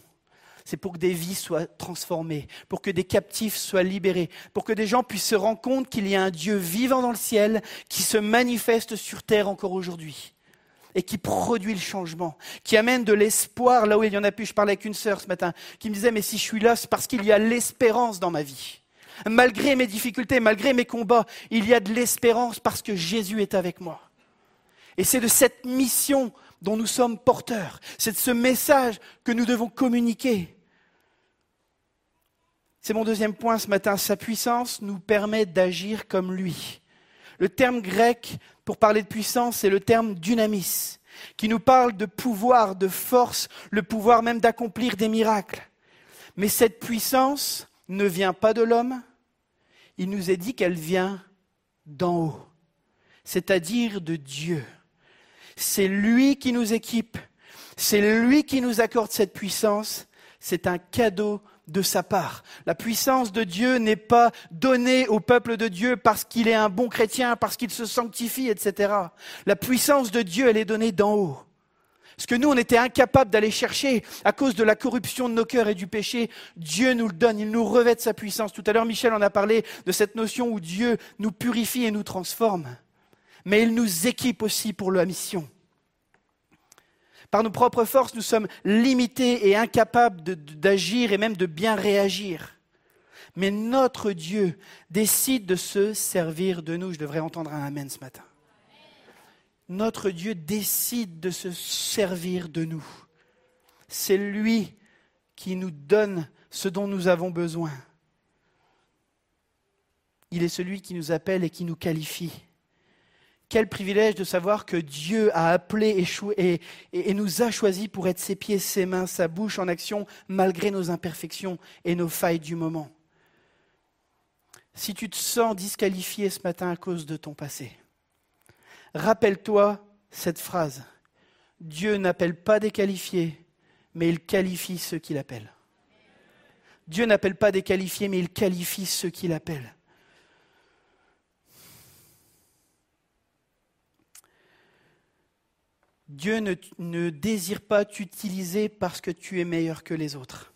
C'est pour que des vies soient transformées, pour que des captifs soient libérés, pour que des gens puissent se rendre compte qu'il y a un Dieu vivant dans le ciel qui se manifeste sur terre encore aujourd'hui et qui produit le changement, qui amène de l'espoir là où il y en a plus. Je parlais avec une sœur ce matin qui me disait, mais si je suis là, c'est parce qu'il y a l'espérance dans ma vie. Malgré mes difficultés, malgré mes combats, il y a de l'espérance parce que Jésus est avec moi. Et c'est de cette mission dont nous sommes porteurs. C'est ce message que nous devons communiquer. C'est mon deuxième point ce matin. Sa puissance nous permet d'agir comme lui. Le terme grec pour parler de puissance, c'est le terme dynamis, qui nous parle de pouvoir, de force, le pouvoir même d'accomplir des miracles. Mais cette puissance ne vient pas de l'homme. Il nous est dit qu'elle vient d'en haut, c'est-à-dire de Dieu. C'est lui qui nous équipe, c'est lui qui nous accorde cette puissance, c'est un cadeau de sa part. La puissance de Dieu n'est pas donnée au peuple de Dieu parce qu'il est un bon chrétien, parce qu'il se sanctifie, etc. La puissance de Dieu, elle est donnée d'en haut. Ce que nous, on était incapables d'aller chercher à cause de la corruption de nos cœurs et du péché, Dieu nous le donne, il nous revêt de sa puissance. Tout à l'heure, Michel en a parlé de cette notion où Dieu nous purifie et nous transforme. Mais il nous équipe aussi pour la mission. Par nos propres forces, nous sommes limités et incapables d'agir et même de bien réagir. Mais notre Dieu décide de se servir de nous. Je devrais entendre un Amen ce matin. Notre Dieu décide de se servir de nous. C'est lui qui nous donne ce dont nous avons besoin. Il est celui qui nous appelle et qui nous qualifie. Quel privilège de savoir que Dieu a appelé et, nous a choisis pour être ses pieds, ses mains, sa bouche en action, malgré nos imperfections et nos failles du moment. Si tu te sens disqualifié ce matin à cause de ton passé, rappelle-toi cette phrase. Dieu n'appelle pas des qualifiés, mais il qualifie ceux qu'il appelle. Dieu n'appelle pas des qualifiés, mais il qualifie ceux qu'il appelle. Dieu ne, désire pas t'utiliser parce que tu es meilleur que les autres,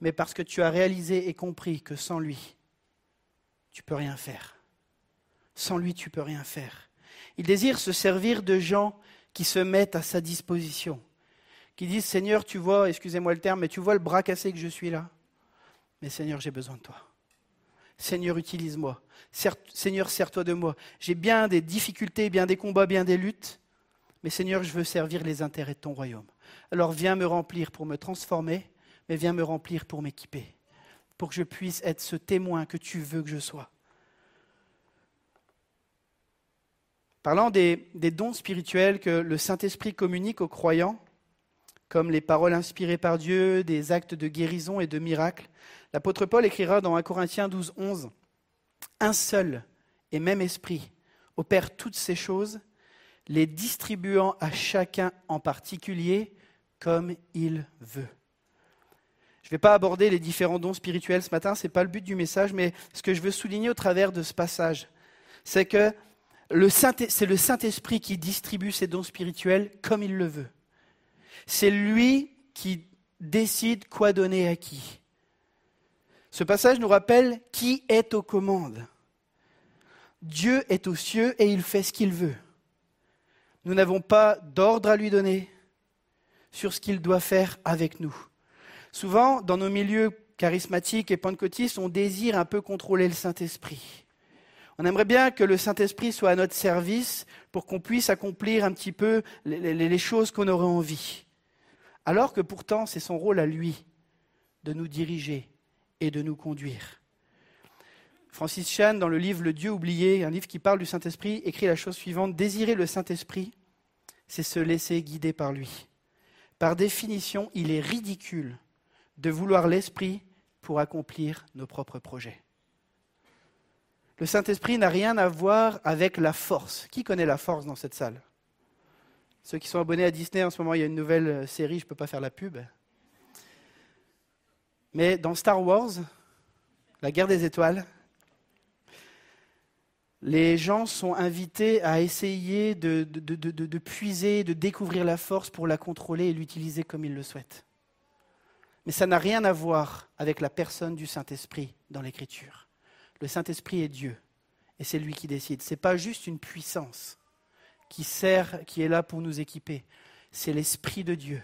mais parce que tu as réalisé et compris que sans lui, tu peux rien faire. Sans lui, tu peux rien faire. Il désire se servir de gens qui se mettent à sa disposition, qui disent Seigneur, tu vois, excusez-moi le terme, mais tu vois le bras cassé que je suis là. Mais Seigneur, j'ai besoin de toi. Seigneur, utilise-moi. Seigneur, sers-toi de moi. J'ai bien des difficultés, bien des combats, bien des luttes, mais Seigneur, je veux servir les intérêts de ton royaume. Alors viens me remplir pour me transformer, mais viens me remplir pour m'équiper, pour que je puisse être ce témoin que tu veux que je sois. Parlant des, dons spirituels que le Saint-Esprit communique aux croyants, comme les paroles inspirées par Dieu, des actes de guérison et de miracles, l'apôtre Paul écrira dans 1 Corinthiens 12, 11, Un seul et même esprit opère toutes ces choses les distribuant à chacun en particulier comme il veut. Je ne vais pas aborder les différents dons spirituels ce matin, ce n'est pas le but du message, mais ce que je veux souligner au travers de ce passage, c'est que c'est le Saint-Esprit qui distribue ces dons spirituels comme il le veut. C'est lui qui décide quoi donner à qui. Ce passage nous rappelle qui est aux commandes. Dieu est aux cieux et il fait ce qu'il veut. Nous n'avons pas d'ordre à lui donner sur ce qu'il doit faire avec nous. Souvent, dans nos milieux charismatiques et pentecôtistes, on désire un peu contrôler le Saint-Esprit. On aimerait bien que le Saint-Esprit soit à notre service pour qu'on puisse accomplir un petit peu les, choses qu'on aurait envie. Alors que pourtant, c'est son rôle à lui de nous diriger et de nous conduire. Francis Chan, dans le livre Le Dieu oublié, un livre qui parle du Saint-Esprit, écrit la chose suivante Désirer le Saint-Esprit, c'est se laisser guider par lui. Par définition, il est ridicule de vouloir l'Esprit pour accomplir nos propres projets. Le Saint-Esprit n'a rien à voir avec la force. Qui connaît la force dans cette salle? Ceux qui sont abonnés à Disney, en ce moment, il y a une nouvelle euh, série, je ne peux pas faire la pub. Mais dans Star Wars, la guerre des étoiles, les gens sont invités à essayer de, puiser, de découvrir la force pour la contrôler et l'utiliser comme ils le souhaitent. Mais ça n'a rien à voir avec la personne du Saint-Esprit dans l'Écriture. Le Saint-Esprit est Dieu et c'est lui qui décide. Ce n'est pas juste une puissance qui sert, qui est là pour nous équiper. C'est l'Esprit de Dieu,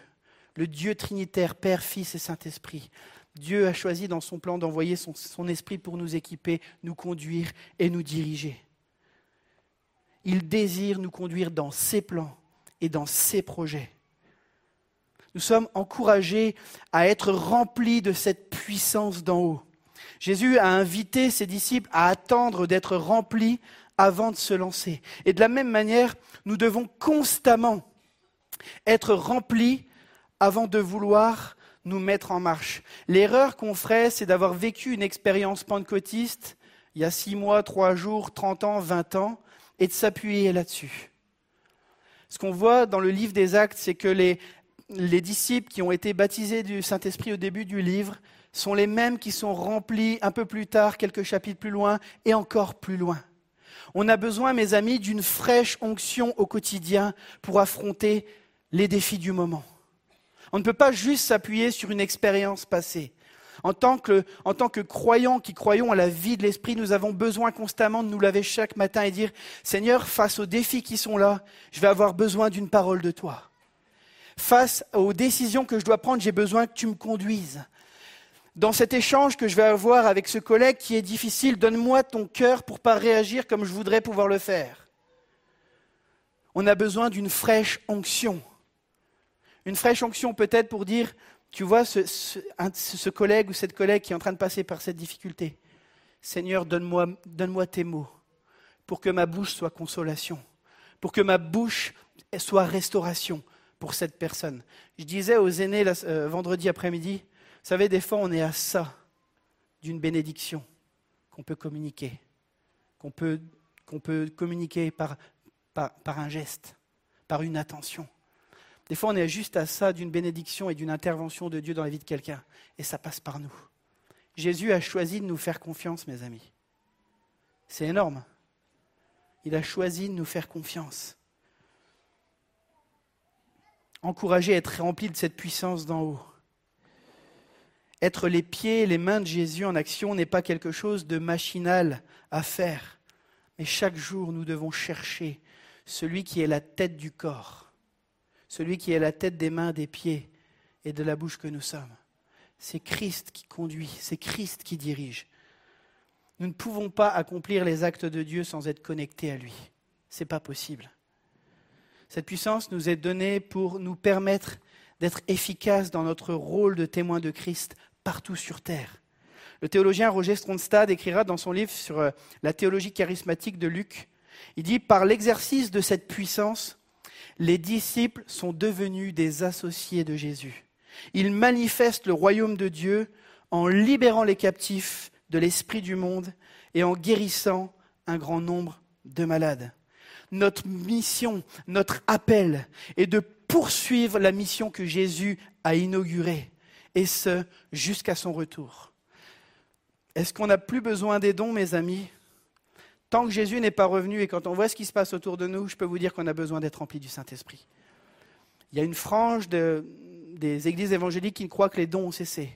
le Dieu trinitaire, Père, Fils et Saint-Esprit. Dieu a choisi dans son plan d'envoyer son, esprit pour nous équiper, nous conduire et nous diriger. Il désire nous conduire dans ses plans et dans ses projets. Nous sommes encouragés à être remplis de cette puissance d'en haut. Jésus a invité ses disciples à attendre d'être remplis avant de se lancer. Et de la même manière, nous devons constamment être remplis avant de vouloir nous mettre en marche. L'erreur qu'on ferait, c'est d'avoir vécu une expérience pentecôtiste il y a six mois, trois jours, trente ans, vingt ans, et de s'appuyer là-dessus. Ce qu'on voit dans le livre des actes, c'est que les, les disciples qui ont été baptisés du Saint-Esprit au début du livre sont les mêmes qui sont remplis un peu plus tard, quelques chapitres plus loin, et encore plus loin. On a besoin, mes amis, d'une fraîche onction au quotidien pour affronter les défis du moment. On ne peut pas juste s'appuyer sur une expérience passée. En tant, que, croyants qui croyons à la vie de l'Esprit, nous avons besoin constamment de nous laver chaque matin et dire, Seigneur, face aux défis qui sont là, je vais avoir besoin d'une parole de toi. Face aux décisions que je dois prendre, j'ai besoin que tu me conduises. Dans cet échange que je vais avoir avec ce collègue qui est difficile, donne-moi ton cœur pour pas réagir comme je voudrais pouvoir le faire. On a besoin d'une fraîche onction. Une fraîche onction peut-être pour dire, tu vois, ce, collègue ou cette collègue qui est en train de passer par cette difficulté. Seigneur, donne-moi donne tes mots pour que ma bouche soit consolation, pour que ma bouche soit restauration pour cette personne. Je disais aux aînés euh, vendredi après-midi, vous savez, des fois, on est à ça d'une bénédiction qu'on peut communiquer, qu'on peut, communiquer par, un geste, par une attention. Des fois, on est juste à ça d'une bénédiction et d'une intervention de Dieu dans la vie de quelqu'un, et ça passe par nous. Jésus a choisi de nous faire confiance, mes amis. C'est énorme. Il a choisi de nous faire confiance. Encourager à être rempli de cette puissance d'en haut. Être les pieds les mains de Jésus en action n'est pas quelque chose de machinal à faire, mais chaque jour nous devons chercher celui qui est la tête du corps, celui qui est la tête des mains, des pieds et de la bouche que nous sommes. C'est Christ qui conduit, c'est Christ qui dirige. Nous ne pouvons pas accomplir les actes de Dieu sans être connectés à lui. Ce n'est pas possible. Cette puissance nous est donnée pour nous permettre d'être efficaces dans notre rôle de témoin de Christ partout sur terre. Le théologien Roger Stronstad écrira dans son livre sur euh, la théologie charismatique de Luc, il dit, par l'exercice de cette puissance, les disciples sont devenus des associés de Jésus. Ils manifestent le royaume de Dieu en libérant les captifs de l'esprit du monde et en guérissant un grand nombre de malades. Notre mission, notre appel est de poursuivre la mission que Jésus a inaugurée, et ce, jusqu'à son retour. Est-ce qu'on n'a plus besoin des dons, mes amis? Tant que Jésus n'est pas revenu et quand on voit ce qui se passe autour de nous, je peux vous dire qu'on a besoin d'être rempli du Saint-Esprit. Il y a une frange des églises évangéliques qui croient que les dons ont cessé.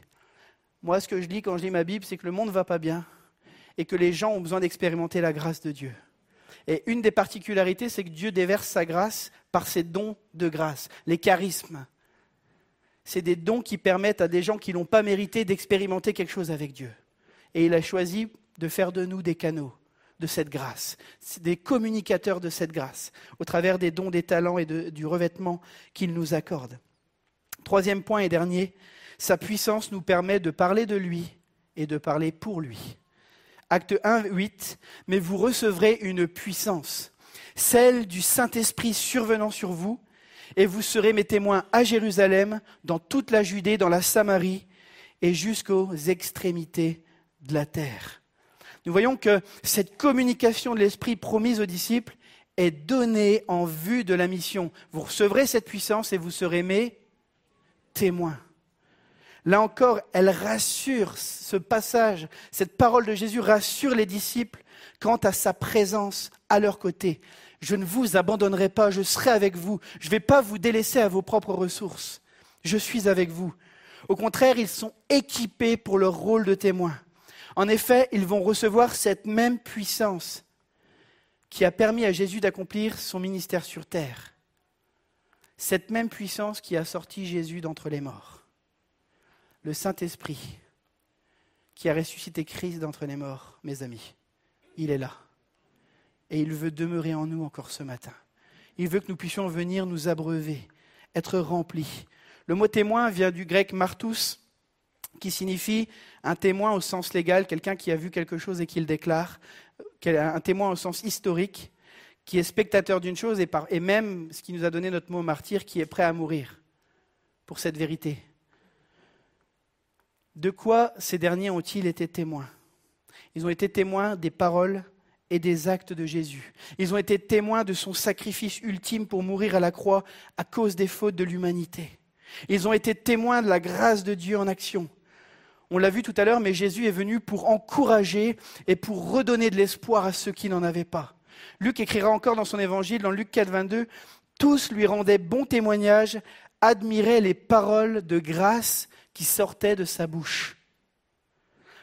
Moi, ce que je lis quand je lis ma Bible, c'est que le monde ne va pas bien et que les gens ont besoin d'expérimenter la grâce de Dieu. Et une des particularités, c'est que Dieu déverse sa grâce par ses dons de grâce, les charismes. C'est des dons qui permettent à des gens qui n'ont pas mérité d'expérimenter quelque chose avec Dieu. Et il a choisi de faire de nous des canaux de cette grâce, des communicateurs de cette grâce, au travers des dons, des talents et du revêtement qu'il nous accorde. Troisième point et dernier, sa puissance nous permet de parler de lui et de parler pour lui. Acte 1, 8, mais vous recevrez une puissance, celle du Saint-Esprit survenant sur vous, et vous serez mes témoins à Jérusalem, dans toute la Judée, dans la Samarie et jusqu'aux extrémités de la terre. Nous voyons que cette communication de l'Esprit promise aux disciples est donnée en vue de la mission. Vous recevrez cette puissance et vous serez mes témoins. Là encore, elle rassure ce passage, cette parole de Jésus rassure les disciples quant à sa présence à leur côté. Je ne vous abandonnerai pas, je serai avec vous, je ne vais pas vous délaisser à vos propres ressources. Je suis avec vous. Au contraire, ils sont équipés pour leur rôle de témoin. En effet, ils vont recevoir cette même puissance qui a permis à Jésus d'accomplir son ministère sur terre. Cette même puissance qui a sorti Jésus d'entre les morts le Saint-Esprit qui a ressuscité Christ d'entre les morts, mes amis, il est là. Et il veut demeurer en nous encore ce matin. Il veut que nous puissions venir nous abreuver, être remplis. Le mot témoin vient du grec martus, qui signifie un témoin au sens légal, quelqu'un qui a vu quelque chose et qui le déclare, un témoin au sens historique, qui est spectateur d'une chose et, même, ce qui nous a donné notre mot martyr, qui est prêt à mourir pour cette vérité. De quoi ces derniers ont-ils été témoins? Ils ont été témoins des paroles et des actes de Jésus. Ils ont été témoins de son sacrifice ultime pour mourir à la croix à cause des fautes de l'humanité. Ils ont été témoins de la grâce de Dieu en action. On l'a vu tout à l'heure, mais Jésus est venu pour encourager et pour redonner de l'espoir à ceux qui n'en avaient pas. Luc écrira encore dans son évangile, dans Luc 4, 22, Tous lui rendaient bon témoignage, admiraient les paroles de grâce qui sortaient de sa bouche.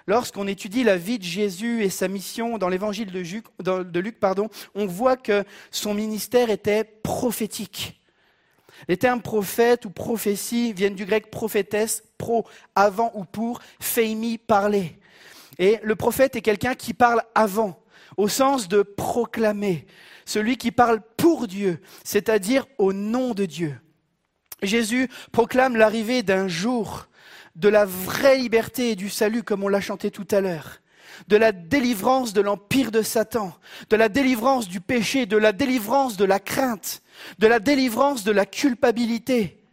Lorsqu'on étudie la vie de Jésus et sa mission dans l'évangile de, Luc, pardon, on voit que son ministère était prophétique. Les termes prophète ou prophétie viennent du grec prophétesse, pro, avant ou pour, feimi, parler. Et le prophète est quelqu'un qui parle avant, au sens de proclamer, celui qui parle pour Dieu, c'est-à-dire au nom de Dieu. Jésus proclame l'arrivée d'un jour de la vraie liberté et du salut, comme on l'a chanté tout à l'heure, de la délivrance de l'empire de Satan, de la délivrance du péché, de la délivrance de la crainte, de la délivrance de la culpabilité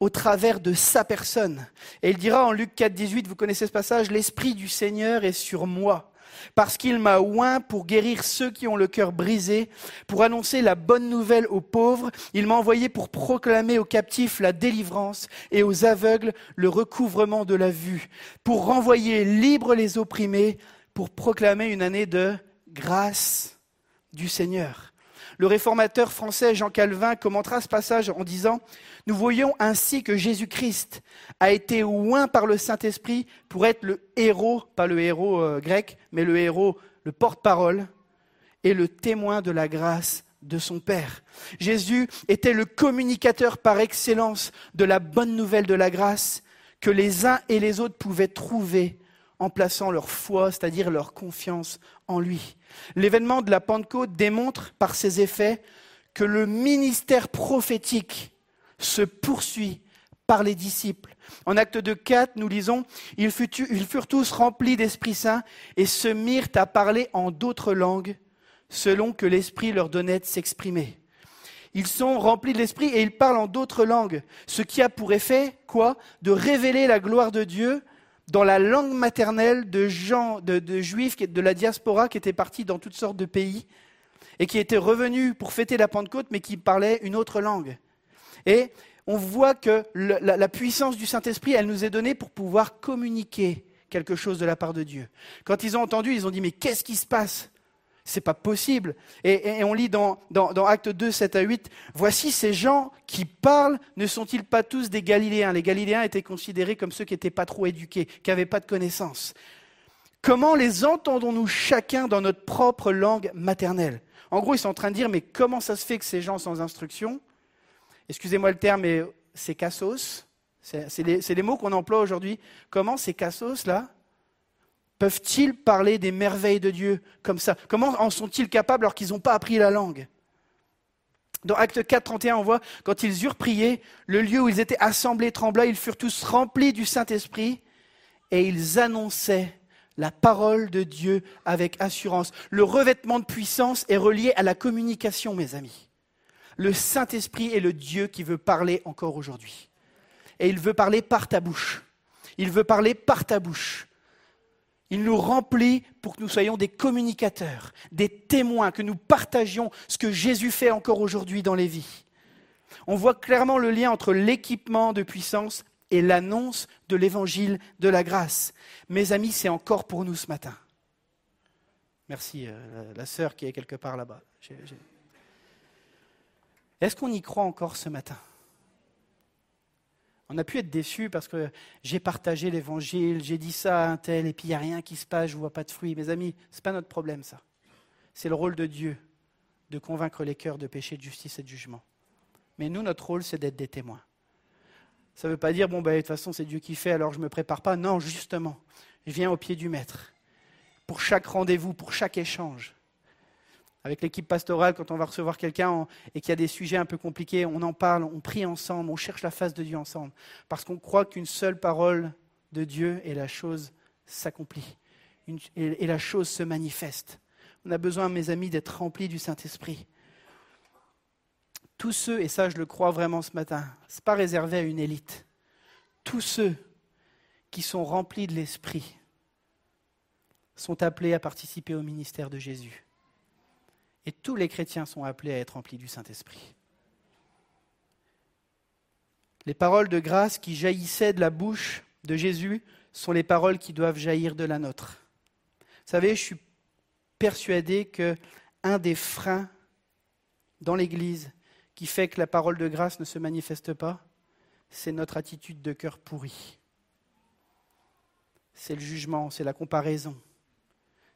au travers de sa personne. Et il dira en Luc 4, 18, vous connaissez ce passage, l'Esprit du Seigneur est sur moi parce qu'il m'a oint pour guérir ceux qui ont le cœur brisé, pour annoncer la bonne nouvelle aux pauvres. Il m'a envoyé pour proclamer aux captifs la délivrance et aux aveugles le recouvrement de la vue, pour renvoyer libres les opprimés, pour proclamer une année de grâce du Seigneur. Le réformateur français Jean Calvin commentera ce passage en disant Nous voyons ainsi que Jésus-Christ a été oint par le Saint-Esprit pour être le héros, pas le héros euh, grec, mais le héros, le porte-parole et le témoin de la grâce de son Père. Jésus était le communicateur par excellence de la bonne nouvelle de la grâce que les uns et les autres pouvaient trouver en plaçant leur foi, c'est-à-dire leur confiance en lui. L'événement de la Pentecôte démontre par ses effets que le ministère prophétique se poursuit par les disciples. En acte de 4, nous lisons, ils furent tous remplis d'Esprit Saint et se mirent à parler en d'autres langues selon que l'Esprit leur donnait de s'exprimer. Ils sont remplis de l'Esprit et ils parlent en d'autres langues, ce qui a pour effet, quoi? De révéler la gloire de Dieu dans la langue maternelle de gens, de, juifs de la diaspora qui étaient partis dans toutes sortes de pays et qui étaient revenus pour fêter la Pentecôte, mais qui parlaient une autre langue. Et on voit que la, la puissance du Saint-Esprit, elle nous est donnée pour pouvoir communiquer quelque chose de la part de Dieu. Quand ils ont entendu, ils ont dit, mais qu'est-ce qui se passe? C'est pas possible. Et, on lit dans, dans, dans Acte 2, 7 à 8, Voici ces gens qui parlent, ne sont-ils pas tous des Galiléens? Les Galiléens étaient considérés comme ceux qui n'étaient pas trop éduqués, qui n'avaient pas de connaissances. Comment les entendons-nous chacun dans notre propre langue maternelle? En gros, ils sont en train de dire, mais comment ça se fait que ces gens sans instruction, excusez-moi le terme, mais c'est cassos, c'est les, les mots qu'on emploie aujourd'hui, comment ces cassos là peuvent-ils parler des merveilles de Dieu comme ça? Comment en sont-ils capables alors qu'ils n'ont pas appris la langue? Dans Acte 4, 31, on voit, quand ils eurent prié, le lieu où ils étaient assemblés trembla, ils furent tous remplis du Saint-Esprit et ils annonçaient la parole de Dieu avec assurance. Le revêtement de puissance est relié à la communication, mes amis. Le Saint-Esprit est le Dieu qui veut parler encore aujourd'hui. Et il veut parler par ta bouche. Il veut parler par ta bouche. Il nous remplit pour que nous soyons des communicateurs, des témoins, que nous partagions ce que Jésus fait encore aujourd'hui dans les vies. On voit clairement le lien entre l'équipement de puissance et l'annonce de l'évangile de la grâce. Mes amis, c'est encore pour nous ce matin. Merci, euh, la sœur qui est quelque part là-bas. Est-ce qu'on y croit encore ce matin? On a pu être déçu parce que j'ai partagé l'évangile, j'ai dit ça à un tel, et puis il n'y a rien qui se passe, je ne vois pas de fruits. Mes amis, ce n'est pas notre problème, ça. C'est le rôle de Dieu de convaincre les cœurs de péché, de justice et de jugement. Mais nous, notre rôle, c'est d'être des témoins. Ça ne veut pas dire, bon, ben, de toute façon, c'est Dieu qui fait, alors je ne me prépare pas. Non, justement, je viens au pied du Maître. Pour chaque rendez-vous, pour chaque échange. Avec l'équipe pastorale, quand on va recevoir quelqu'un et qu'il y a des sujets un peu compliqués, on en parle, on prie ensemble, on cherche la face de Dieu ensemble. Parce qu'on croit qu'une seule parole de Dieu et la chose s'accomplit. Et la chose se manifeste. On a besoin, mes amis, d'être remplis du Saint-Esprit. Tous ceux, et ça je le crois vraiment ce matin, ce n'est pas réservé à une élite. Tous ceux qui sont remplis de l'Esprit sont appelés à participer au ministère de Jésus. Et tous les chrétiens sont appelés à être remplis du Saint-Esprit. Les paroles de grâce qui jaillissaient de la bouche de Jésus sont les paroles qui doivent jaillir de la nôtre. Vous savez, je suis persuadé que un des freins dans l'Église qui fait que la parole de grâce ne se manifeste pas, c'est notre attitude de cœur pourri. C'est le jugement, c'est la comparaison.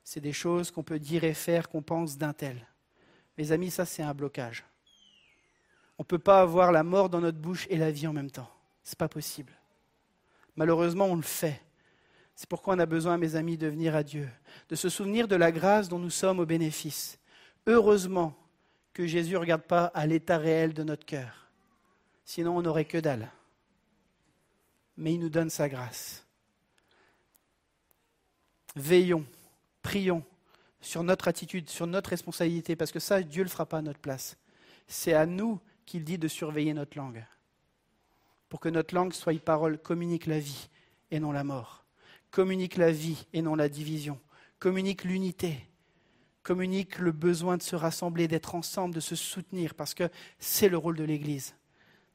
C'est des choses qu'on peut dire et faire qu'on pense d'un tel. Mes amis, ça c'est un blocage. On ne peut pas avoir la mort dans notre bouche et la vie en même temps. Ce n'est pas possible. Malheureusement, on le fait. C'est pourquoi on a besoin, mes amis, de venir à Dieu, de se souvenir de la grâce dont nous sommes au bénéfice. Heureusement que Jésus ne regarde pas à l'état réel de notre cœur. Sinon, on n'aurait que dalle. Mais il nous donne sa grâce. Veillons, prions sur notre attitude, sur notre responsabilité, parce que ça, Dieu ne le fera pas à notre place. C'est à nous qu'il dit de surveiller notre langue, pour que notre langue soit une parole, communique la vie et non la mort, communique la vie et non la division, communique l'unité, communique le besoin de se rassembler, d'être ensemble, de se soutenir, parce que c'est le rôle de l'Église,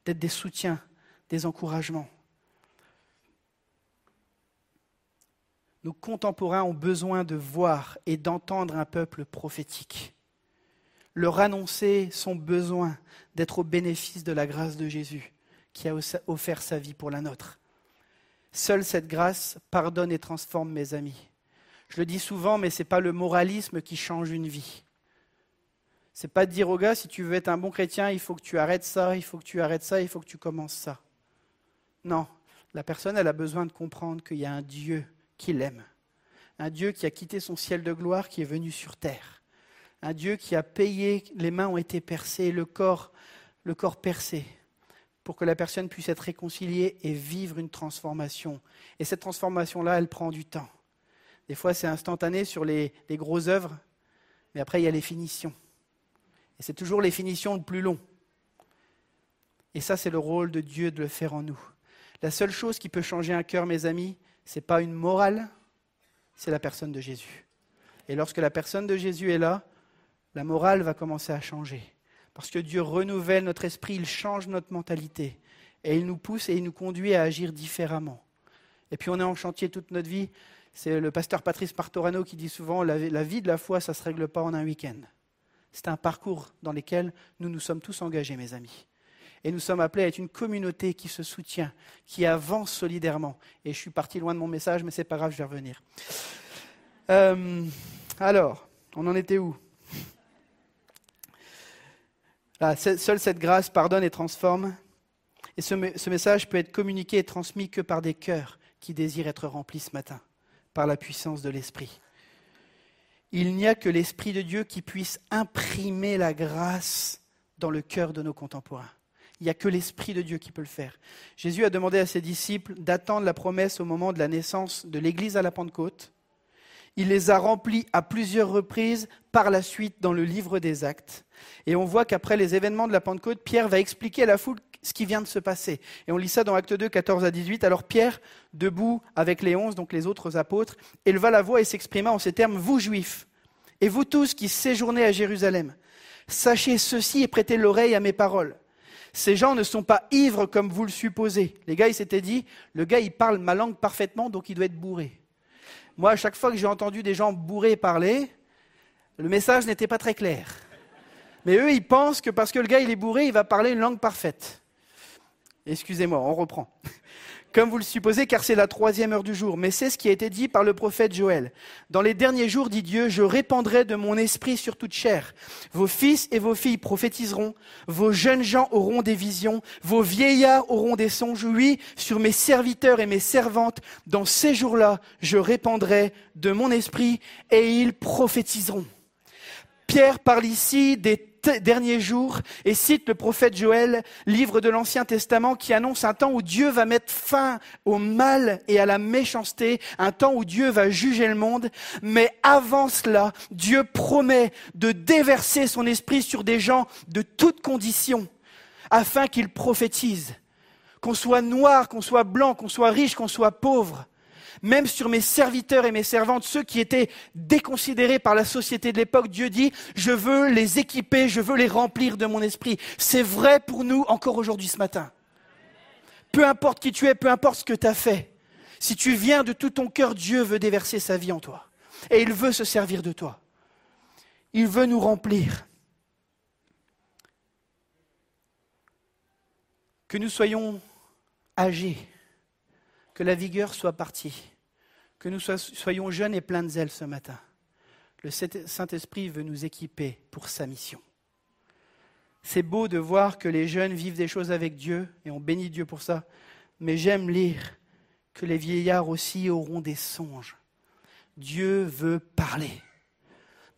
d'être des soutiens, des encouragements. Nos contemporains ont besoin de voir et d'entendre un peuple prophétique. Leur annoncer son besoin d'être au bénéfice de la grâce de Jésus, qui a offert sa vie pour la nôtre. Seule cette grâce pardonne et transforme mes amis. Je le dis souvent, mais ce n'est pas le moralisme qui change une vie. Ce n'est pas de dire au gars, si tu veux être un bon chrétien, il faut que tu arrêtes ça, il faut que tu arrêtes ça, il faut que tu commences ça. Non, la personne, elle a besoin de comprendre qu'il y a un Dieu qui l'aime. Un Dieu qui a quitté son ciel de gloire, qui est venu sur terre. Un Dieu qui a payé, les mains ont été percées, le corps, le corps percé, pour que la personne puisse être réconciliée et vivre une transformation. Et cette transformation-là, elle prend du temps. Des fois, c'est instantané sur les, les grosses œuvres, mais après, il y a les finitions. Et c'est toujours les finitions le plus long. Et ça, c'est le rôle de Dieu de le faire en nous. La seule chose qui peut changer un cœur, mes amis, ce n'est pas une morale, c'est la personne de Jésus. Et lorsque la personne de Jésus est là, la morale va commencer à changer. Parce que Dieu renouvelle notre esprit, il change notre mentalité. Et il nous pousse et il nous conduit à agir différemment. Et puis on est en chantier toute notre vie. C'est le pasteur Patrice Martorano qui dit souvent, la, vie de la foi, ça ne se règle pas en un week-end. C'est un parcours dans lequel nous nous sommes tous engagés, mes amis. Et nous sommes appelés à être une communauté qui se soutient, qui avance solidairement. Et je suis parti loin de mon message, mais c'est pas grave, je vais revenir. Euh, alors, on en était où? Seule cette grâce pardonne et transforme. Et ce message peut être communiqué et transmis que par des cœurs qui désirent être remplis ce matin, par la puissance de l'Esprit. Il n'y a que l'Esprit de Dieu qui puisse imprimer la grâce dans le cœur de nos contemporains. Il n'y a que l'Esprit de Dieu qui peut le faire. Jésus a demandé à ses disciples d'attendre la promesse au moment de la naissance de l'Église à la Pentecôte. Il les a remplis à plusieurs reprises par la suite dans le livre des actes. Et on voit qu'après les événements de la Pentecôte, Pierre va expliquer à la foule ce qui vient de se passer. Et on lit ça dans Acte 2, 14 à 18. Alors Pierre, debout avec les onze, donc les autres apôtres, éleva la voix et s'exprima en ces termes, Vous juifs, et vous tous qui séjournez à Jérusalem, sachez ceci et prêtez l'oreille à mes paroles. Ces gens ne sont pas ivres comme vous le supposez. Les gars, ils s'étaient dit, le gars, il parle ma langue parfaitement, donc il doit être bourré. Moi, à chaque fois que j'ai entendu des gens bourrés parler, le message n'était pas très clair. Mais eux, ils pensent que parce que le gars, il est bourré, il va parler une langue parfaite. Excusez-moi, on reprend. Comme vous le supposez, car c'est la troisième heure du jour. Mais c'est ce qui a été dit par le prophète Joël. Dans les derniers jours, dit Dieu, je répandrai de mon esprit sur toute chair. Vos fils et vos filles prophétiseront, vos jeunes gens auront des visions, vos vieillards auront des songes. Oui, sur mes serviteurs et mes servantes, dans ces jours-là, je répandrai de mon esprit et ils prophétiseront. Pierre parle ici des derniers jours et cite le prophète Joël, livre de l'Ancien Testament, qui annonce un temps où Dieu va mettre fin au mal et à la méchanceté, un temps où Dieu va juger le monde. Mais avant cela, Dieu promet de déverser son esprit sur des gens de toutes conditions, afin qu'ils prophétisent. Qu'on soit noir, qu'on soit blanc, qu'on soit riche, qu'on soit pauvre même sur mes serviteurs et mes servantes, ceux qui étaient déconsidérés par la société de l'époque, Dieu dit, je veux les équiper, je veux les remplir de mon esprit. C'est vrai pour nous encore aujourd'hui ce matin. Peu importe qui tu es, peu importe ce que tu as fait, si tu viens de tout ton cœur, Dieu veut déverser sa vie en toi. Et il veut se servir de toi. Il veut nous remplir. Que nous soyons âgés, que la vigueur soit partie, que nous soyons jeunes et pleins de zèle ce matin. Le Saint-Esprit veut nous équiper pour sa mission. C'est beau de voir que les jeunes vivent des choses avec Dieu, et on bénit Dieu pour ça, mais j'aime lire que les vieillards aussi auront des songes. Dieu veut parler.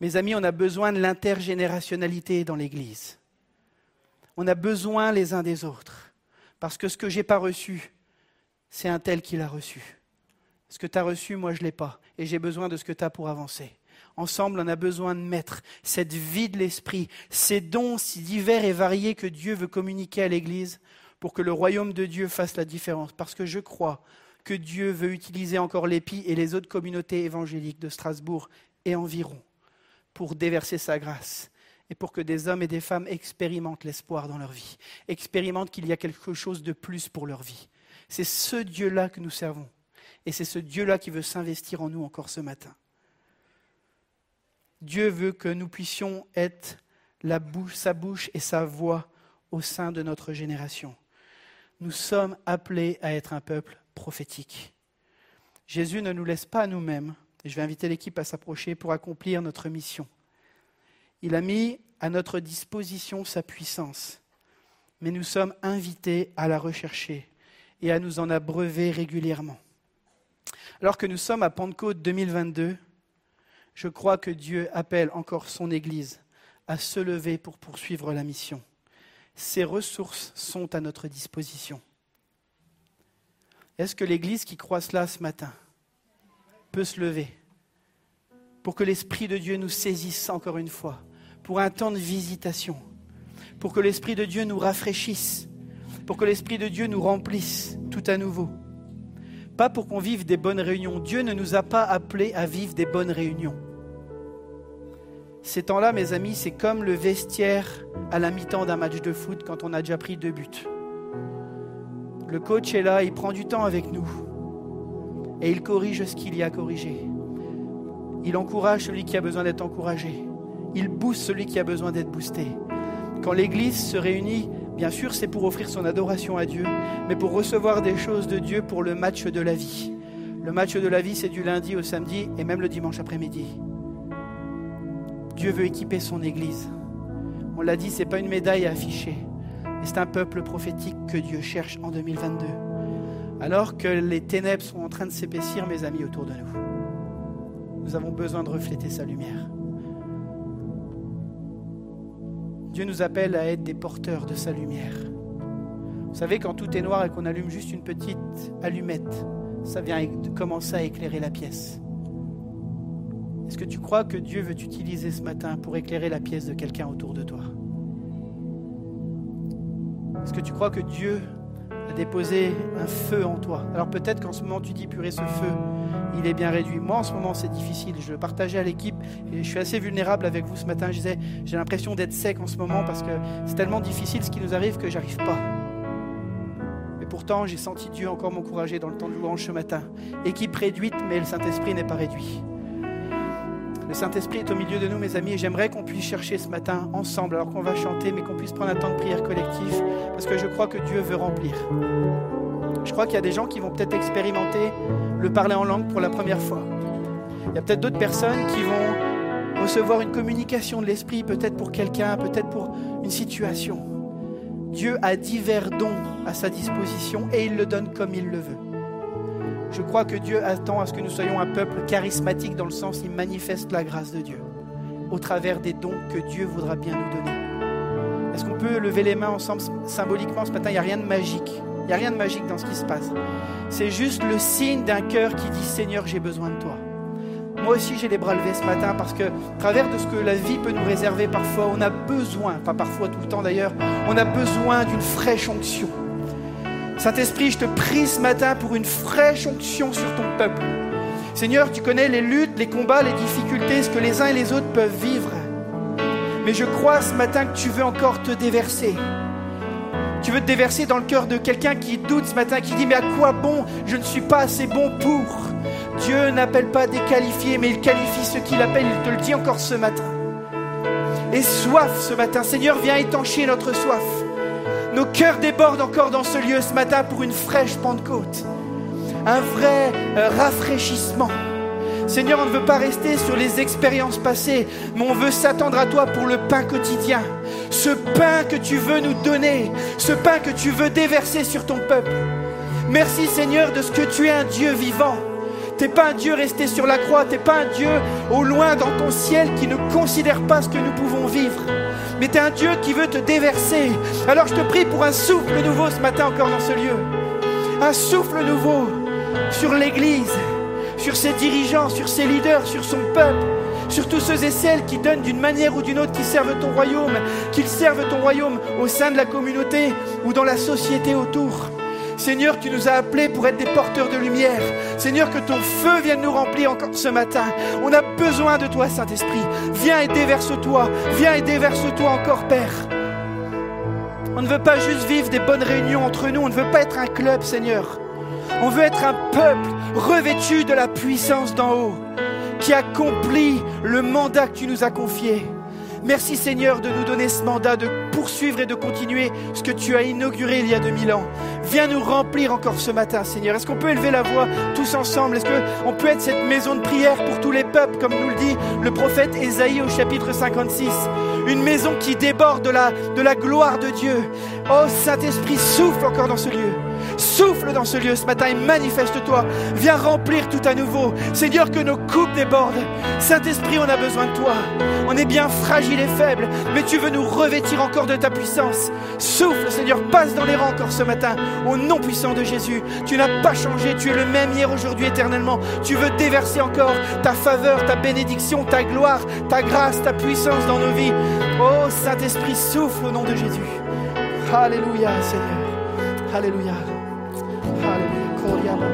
Mes amis, on a besoin de l'intergénérationnalité dans l'Église. On a besoin les uns des autres. Parce que ce que je n'ai pas reçu, c'est un tel qui l'a reçu. Ce que tu as reçu, moi, je ne l'ai pas. Et j'ai besoin de ce que tu as pour avancer. Ensemble, on a besoin de mettre cette vie de l'esprit, ces dons si divers et variés que Dieu veut communiquer à l'Église pour que le royaume de Dieu fasse la différence. Parce que je crois que Dieu veut utiliser encore l'EPI et les autres communautés évangéliques de Strasbourg et environ pour déverser sa grâce et pour que des hommes et des femmes expérimentent l'espoir dans leur vie, expérimentent qu'il y a quelque chose de plus pour leur vie. C'est ce Dieu-là que nous servons. Et c'est ce Dieu-là qui veut s'investir en nous encore ce matin. Dieu veut que nous puissions être sa bouche et sa voix au sein de notre génération. Nous sommes appelés à être un peuple prophétique. Jésus ne nous laisse pas à nous-mêmes, et je vais inviter l'équipe à s'approcher pour accomplir notre mission. Il a mis à notre disposition sa puissance, mais nous sommes invités à la rechercher et à nous en abreuver régulièrement. Alors que nous sommes à Pentecôte 2022, je crois que Dieu appelle encore son Église à se lever pour poursuivre la mission. Ses ressources sont à notre disposition. Est-ce que l'Église qui croit cela ce matin peut se lever pour que l'Esprit de Dieu nous saisisse encore une fois, pour un temps de visitation, pour que l'Esprit de Dieu nous rafraîchisse, pour que l'Esprit de Dieu nous remplisse tout à nouveau? Pas pour qu'on vive des bonnes réunions. Dieu ne nous a pas appelés à vivre des bonnes réunions. Ces temps-là, mes amis, c'est comme le vestiaire à la mi-temps d'un match de foot quand on a déjà pris deux buts. Le coach est là, il prend du temps avec nous et il corrige ce qu'il y a à corriger. Il encourage celui qui a besoin d'être encouragé. Il booste celui qui a besoin d'être boosté. Quand l'Église se réunit, bien sûr, c'est pour offrir son adoration à Dieu, mais pour recevoir des choses de Dieu pour le match de la vie. Le match de la vie, c'est du lundi au samedi et même le dimanche après-midi. Dieu veut équiper son Église. On l'a dit, ce n'est pas une médaille à afficher, mais c'est un peuple prophétique que Dieu cherche en 2022. Alors que les ténèbres sont en train de s'épaissir, mes amis, autour de nous, nous avons besoin de refléter sa lumière. Dieu nous appelle à être des porteurs de sa lumière. Vous savez, quand tout est noir et qu'on allume juste une petite allumette, ça vient commencer à éclairer la pièce. Est-ce que tu crois que Dieu veut t'utiliser ce matin pour éclairer la pièce de quelqu'un autour de toi? Est-ce que tu crois que Dieu a déposé un feu en toi Alors peut-être qu'en ce moment tu dis, purée, ce feu, il est bien réduit. Moi, en ce moment, c'est difficile. Je le partageais à l'équipe et je suis assez vulnérable avec vous ce matin. Je disais, j'ai l'impression d'être sec en ce moment parce que c'est tellement difficile ce qui nous arrive que j'arrive pas. Mais pourtant, j'ai senti Dieu encore m'encourager dans le temps de louange ce matin. Équipe réduite, mais le Saint-Esprit n'est pas réduit. Le Saint-Esprit est au milieu de nous, mes amis, et j'aimerais qu'on puisse chercher ce matin ensemble, alors qu'on va chanter, mais qu'on puisse prendre un temps de prière collectif, parce que je crois que Dieu veut remplir. Je crois qu'il y a des gens qui vont peut-être expérimenter le parler en langue pour la première fois. Il y a peut-être d'autres personnes qui vont recevoir une communication de l'Esprit, peut-être pour quelqu'un, peut-être pour une situation. Dieu a divers dons à sa disposition et il le donne comme il le veut. Je crois que Dieu attend à ce que nous soyons un peuple charismatique dans le sens il manifeste la grâce de Dieu. au travers des dons que Dieu voudra bien nous donner. Est-ce qu'on peut lever les mains ensemble symboliquement ce matin? Il n'y a rien de magique. Il n'y a rien de magique dans ce qui se passe. C'est juste le signe d'un cœur qui dit Seigneur, j'ai besoin de toi. Moi aussi, j'ai les bras levés ce matin parce que, à travers de ce que la vie peut nous réserver, parfois, on a besoin, pas parfois tout le temps d'ailleurs, on a besoin d'une fraîche onction. Saint-Esprit, je te prie ce matin pour une fraîche onction sur ton peuple. Seigneur, tu connais les luttes, les combats, les difficultés, ce que les uns et les autres peuvent vivre. Mais je crois ce matin que tu veux encore te déverser. Tu veux te déverser dans le cœur de quelqu'un qui doute ce matin, qui dit mais à quoi bon? Je ne suis pas assez bon pour. Dieu n'appelle pas des qualifiés, mais il qualifie ceux qu'il appelle. Il te le dit encore ce matin. Et soif ce matin. Seigneur, viens étancher notre soif. Nos cœurs débordent encore dans ce lieu ce matin pour une fraîche Pentecôte. Un vrai euh, rafraîchissement. Seigneur, on ne veut pas rester sur les expériences passées, mais on veut s'attendre à toi pour le pain quotidien. Ce pain que tu veux nous donner, ce pain que tu veux déverser sur ton peuple. Merci Seigneur de ce que tu es un Dieu vivant. T'es pas un Dieu resté sur la croix, t'es pas un Dieu au loin dans ton ciel qui ne considère pas ce que nous pouvons vivre. Mais tu es un Dieu qui veut te déverser. Alors je te prie pour un souffle nouveau ce matin encore dans ce lieu. Un souffle nouveau sur l'Église, sur ses dirigeants, sur ses leaders, sur son peuple, sur tous ceux et celles qui donnent d'une manière ou d'une autre, qui servent ton royaume, qu'ils servent ton royaume au sein de la communauté ou dans la société autour. Seigneur, tu nous as appelés pour être des porteurs de lumière. Seigneur, que ton feu vienne nous remplir encore ce matin. On a besoin de toi, Saint-Esprit. Viens et déverse-toi. Viens et déverse-toi encore, Père. On ne veut pas juste vivre des bonnes réunions entre nous. On ne veut pas être un club, Seigneur. On veut être un peuple revêtu de la puissance d'en haut, qui accomplit le mandat que tu nous as confié. Merci Seigneur de nous donner ce mandat de poursuivre et de continuer ce que tu as inauguré il y a 2000 ans. Viens nous remplir encore ce matin Seigneur. Est-ce qu'on peut élever la voix tous ensemble? Est-ce qu'on peut être cette maison de prière pour tous les peuples comme nous le dit le prophète Ésaïe au chapitre 56 Une maison qui déborde de la, de la gloire de Dieu. Oh Saint-Esprit, souffle encore dans ce lieu. Souffle dans ce lieu ce matin et manifeste-toi. Viens remplir tout à nouveau. Seigneur, que nos coupes débordent. Saint-Esprit, on a besoin de toi. On est bien fragile et faible, mais tu veux nous revêtir encore de ta puissance. Souffle, Seigneur, passe dans les rangs encore ce matin. Au nom puissant de Jésus, tu n'as pas changé. Tu es le même hier, aujourd'hui, éternellement. Tu veux déverser encore ta faveur, ta bénédiction, ta gloire, ta grâce, ta puissance dans nos vies. Oh Saint-Esprit, souffle au nom de Jésus. Alléluia, Seigneur. Alléluia. Alléluia.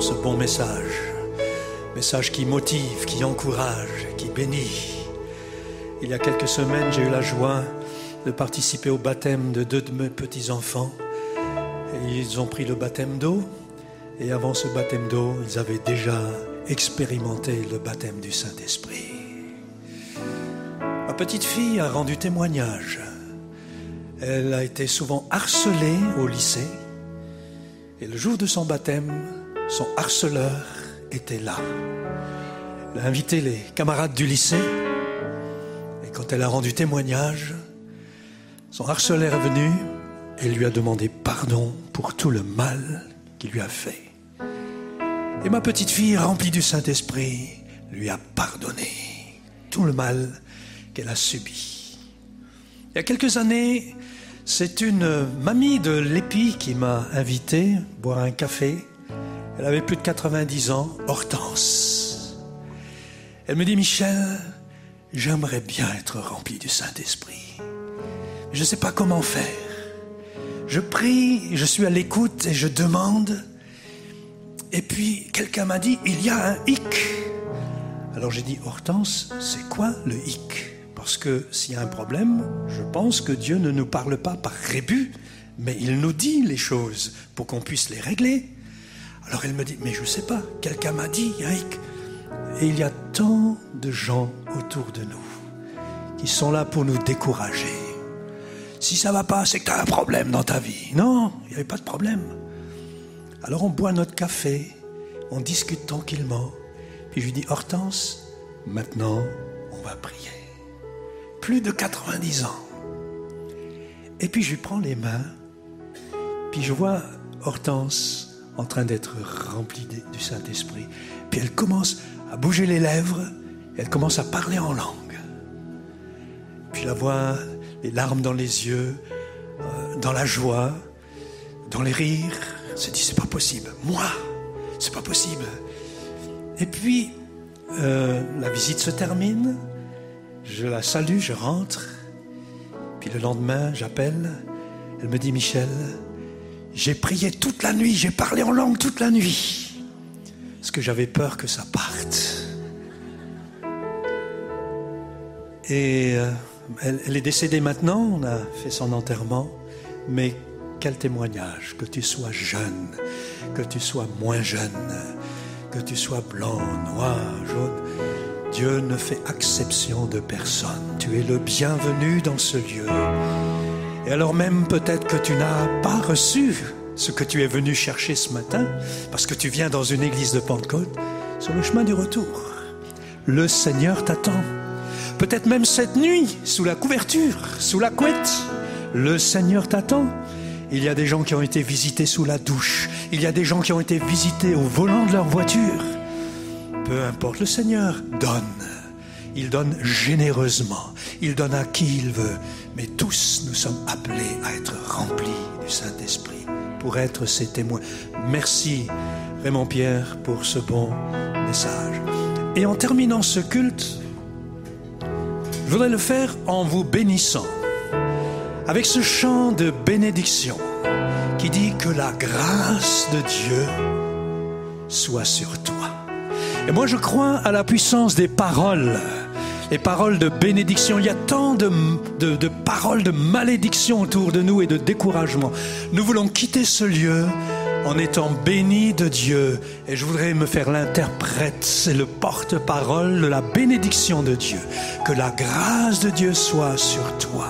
Ce bon message. Message qui motive, qui encourage, qui bénit. Il y a quelques semaines, j'ai eu la joie de participer au baptême de deux de mes petits-enfants. Et ils ont pris le baptême d'eau. Et avant ce baptême d'eau, ils avaient déjà expérimenté le baptême du Saint-Esprit. Ma petite fille a rendu témoignage. Elle a été souvent harcelée au lycée. Et le jour de son baptême, son harceleur était là. Elle a invité les camarades du lycée. Et quand elle a rendu témoignage, son harceleur est venu et lui a demandé pardon pour tout le mal qu'il lui a fait. Et ma petite fille, remplie du Saint-Esprit, lui a pardonné tout le mal qu'elle a subi. Il y a quelques années, c'est une mamie de l'Épi qui m'a invité boire un café. Elle avait plus de 90 ans, Hortense. Elle me dit, Michel, j'aimerais bien être rempli du Saint-Esprit. Je ne sais pas comment faire. Je prie, je suis à l'écoute et je demande. Et puis quelqu'un m'a dit, il y a un hic. Alors j'ai dit, Hortense, c'est quoi le hic? Parce que s'il y a un problème, je pense que Dieu ne nous parle pas par rébut, mais il nous dit les choses pour qu'on puisse les régler. Alors elle me dit, mais je ne sais pas, quelqu'un m'a dit, hic. Et il y a tant de gens autour de nous qui sont là pour nous décourager. Si ça va pas, c'est que tu as un problème dans ta vie. Non, il n'y avait pas de problème. Alors on boit notre café, on discute tranquillement. Puis je lui dis, Hortense, maintenant, on va prier. Plus de 90 ans. Et puis je lui prends les mains, puis je vois Hortense en train d'être remplie du Saint-Esprit. Puis elle commence à bouger les lèvres, elle commence à parler en langue. Puis la vois, les larmes dans les yeux, euh, dans la joie, dans les rires. Elle se dit, c'est pas possible. Moi, c'est pas possible. Et puis, euh, la visite se termine. Je la salue, je rentre. Puis le lendemain, j'appelle. Elle me dit, Michel, j'ai prié toute la nuit, j'ai parlé en langue toute la nuit. Parce que j'avais peur que ça parte. Et euh, elle, elle est décédée maintenant, on a fait son enterrement. Mais quel témoignage, que tu sois jeune, que tu sois moins jeune, que tu sois blanc, noir, jaune. Dieu ne fait exception de personne. Tu es le bienvenu dans ce lieu. Et alors même peut-être que tu n'as pas reçu ce que tu es venu chercher ce matin, parce que tu viens dans une église de Pentecôte, sur le chemin du retour. Le Seigneur t'attend. Peut-être même cette nuit, sous la couverture, sous la couette. Le Seigneur t'attend. Il y a des gens qui ont été visités sous la douche. Il y a des gens qui ont été visités au volant de leur voiture. Peu importe, le Seigneur donne. Il donne généreusement. Il donne à qui il veut. Mais tous, nous sommes appelés à être remplis du Saint-Esprit pour être ses témoins. Merci, Raymond Pierre, pour ce bon message. Et en terminant ce culte, je voudrais le faire en vous bénissant avec ce chant de bénédiction qui dit que la grâce de Dieu soit sur toi. Et moi je crois à la puissance des paroles, les paroles de bénédiction. Il y a tant de, de, de paroles de malédiction autour de nous et de découragement. Nous voulons quitter ce lieu en étant bénis de Dieu. Et je voudrais me faire l'interprète, c'est le porte-parole de la bénédiction de Dieu. Que la grâce de Dieu soit sur toi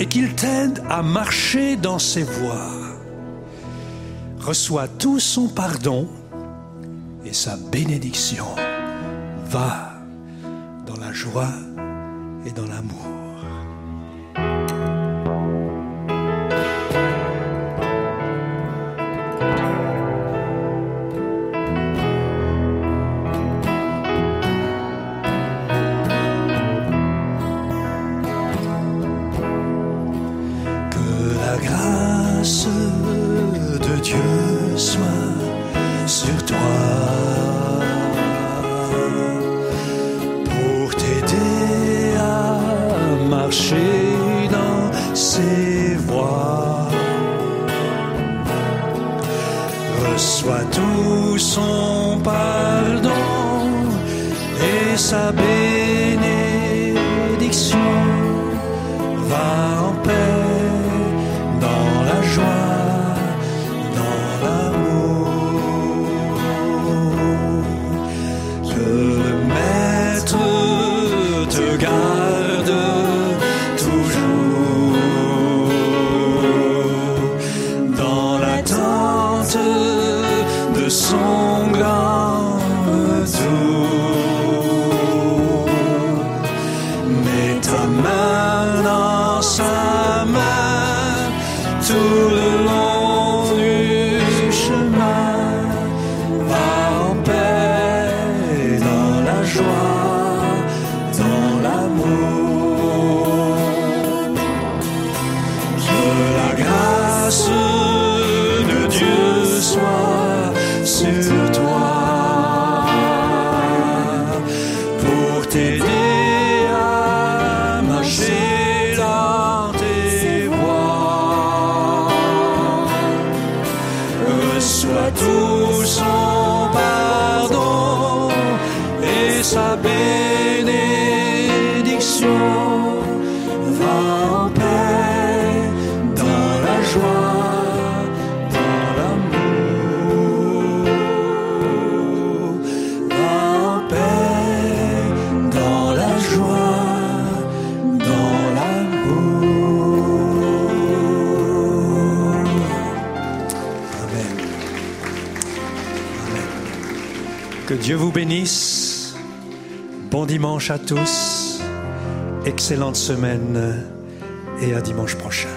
et qu'il t'aide à marcher dans ses voies. Reçois tout son pardon et sa bénédiction. Va la joie et dans l'amour. main, tout le à tous, excellente semaine et à dimanche prochain.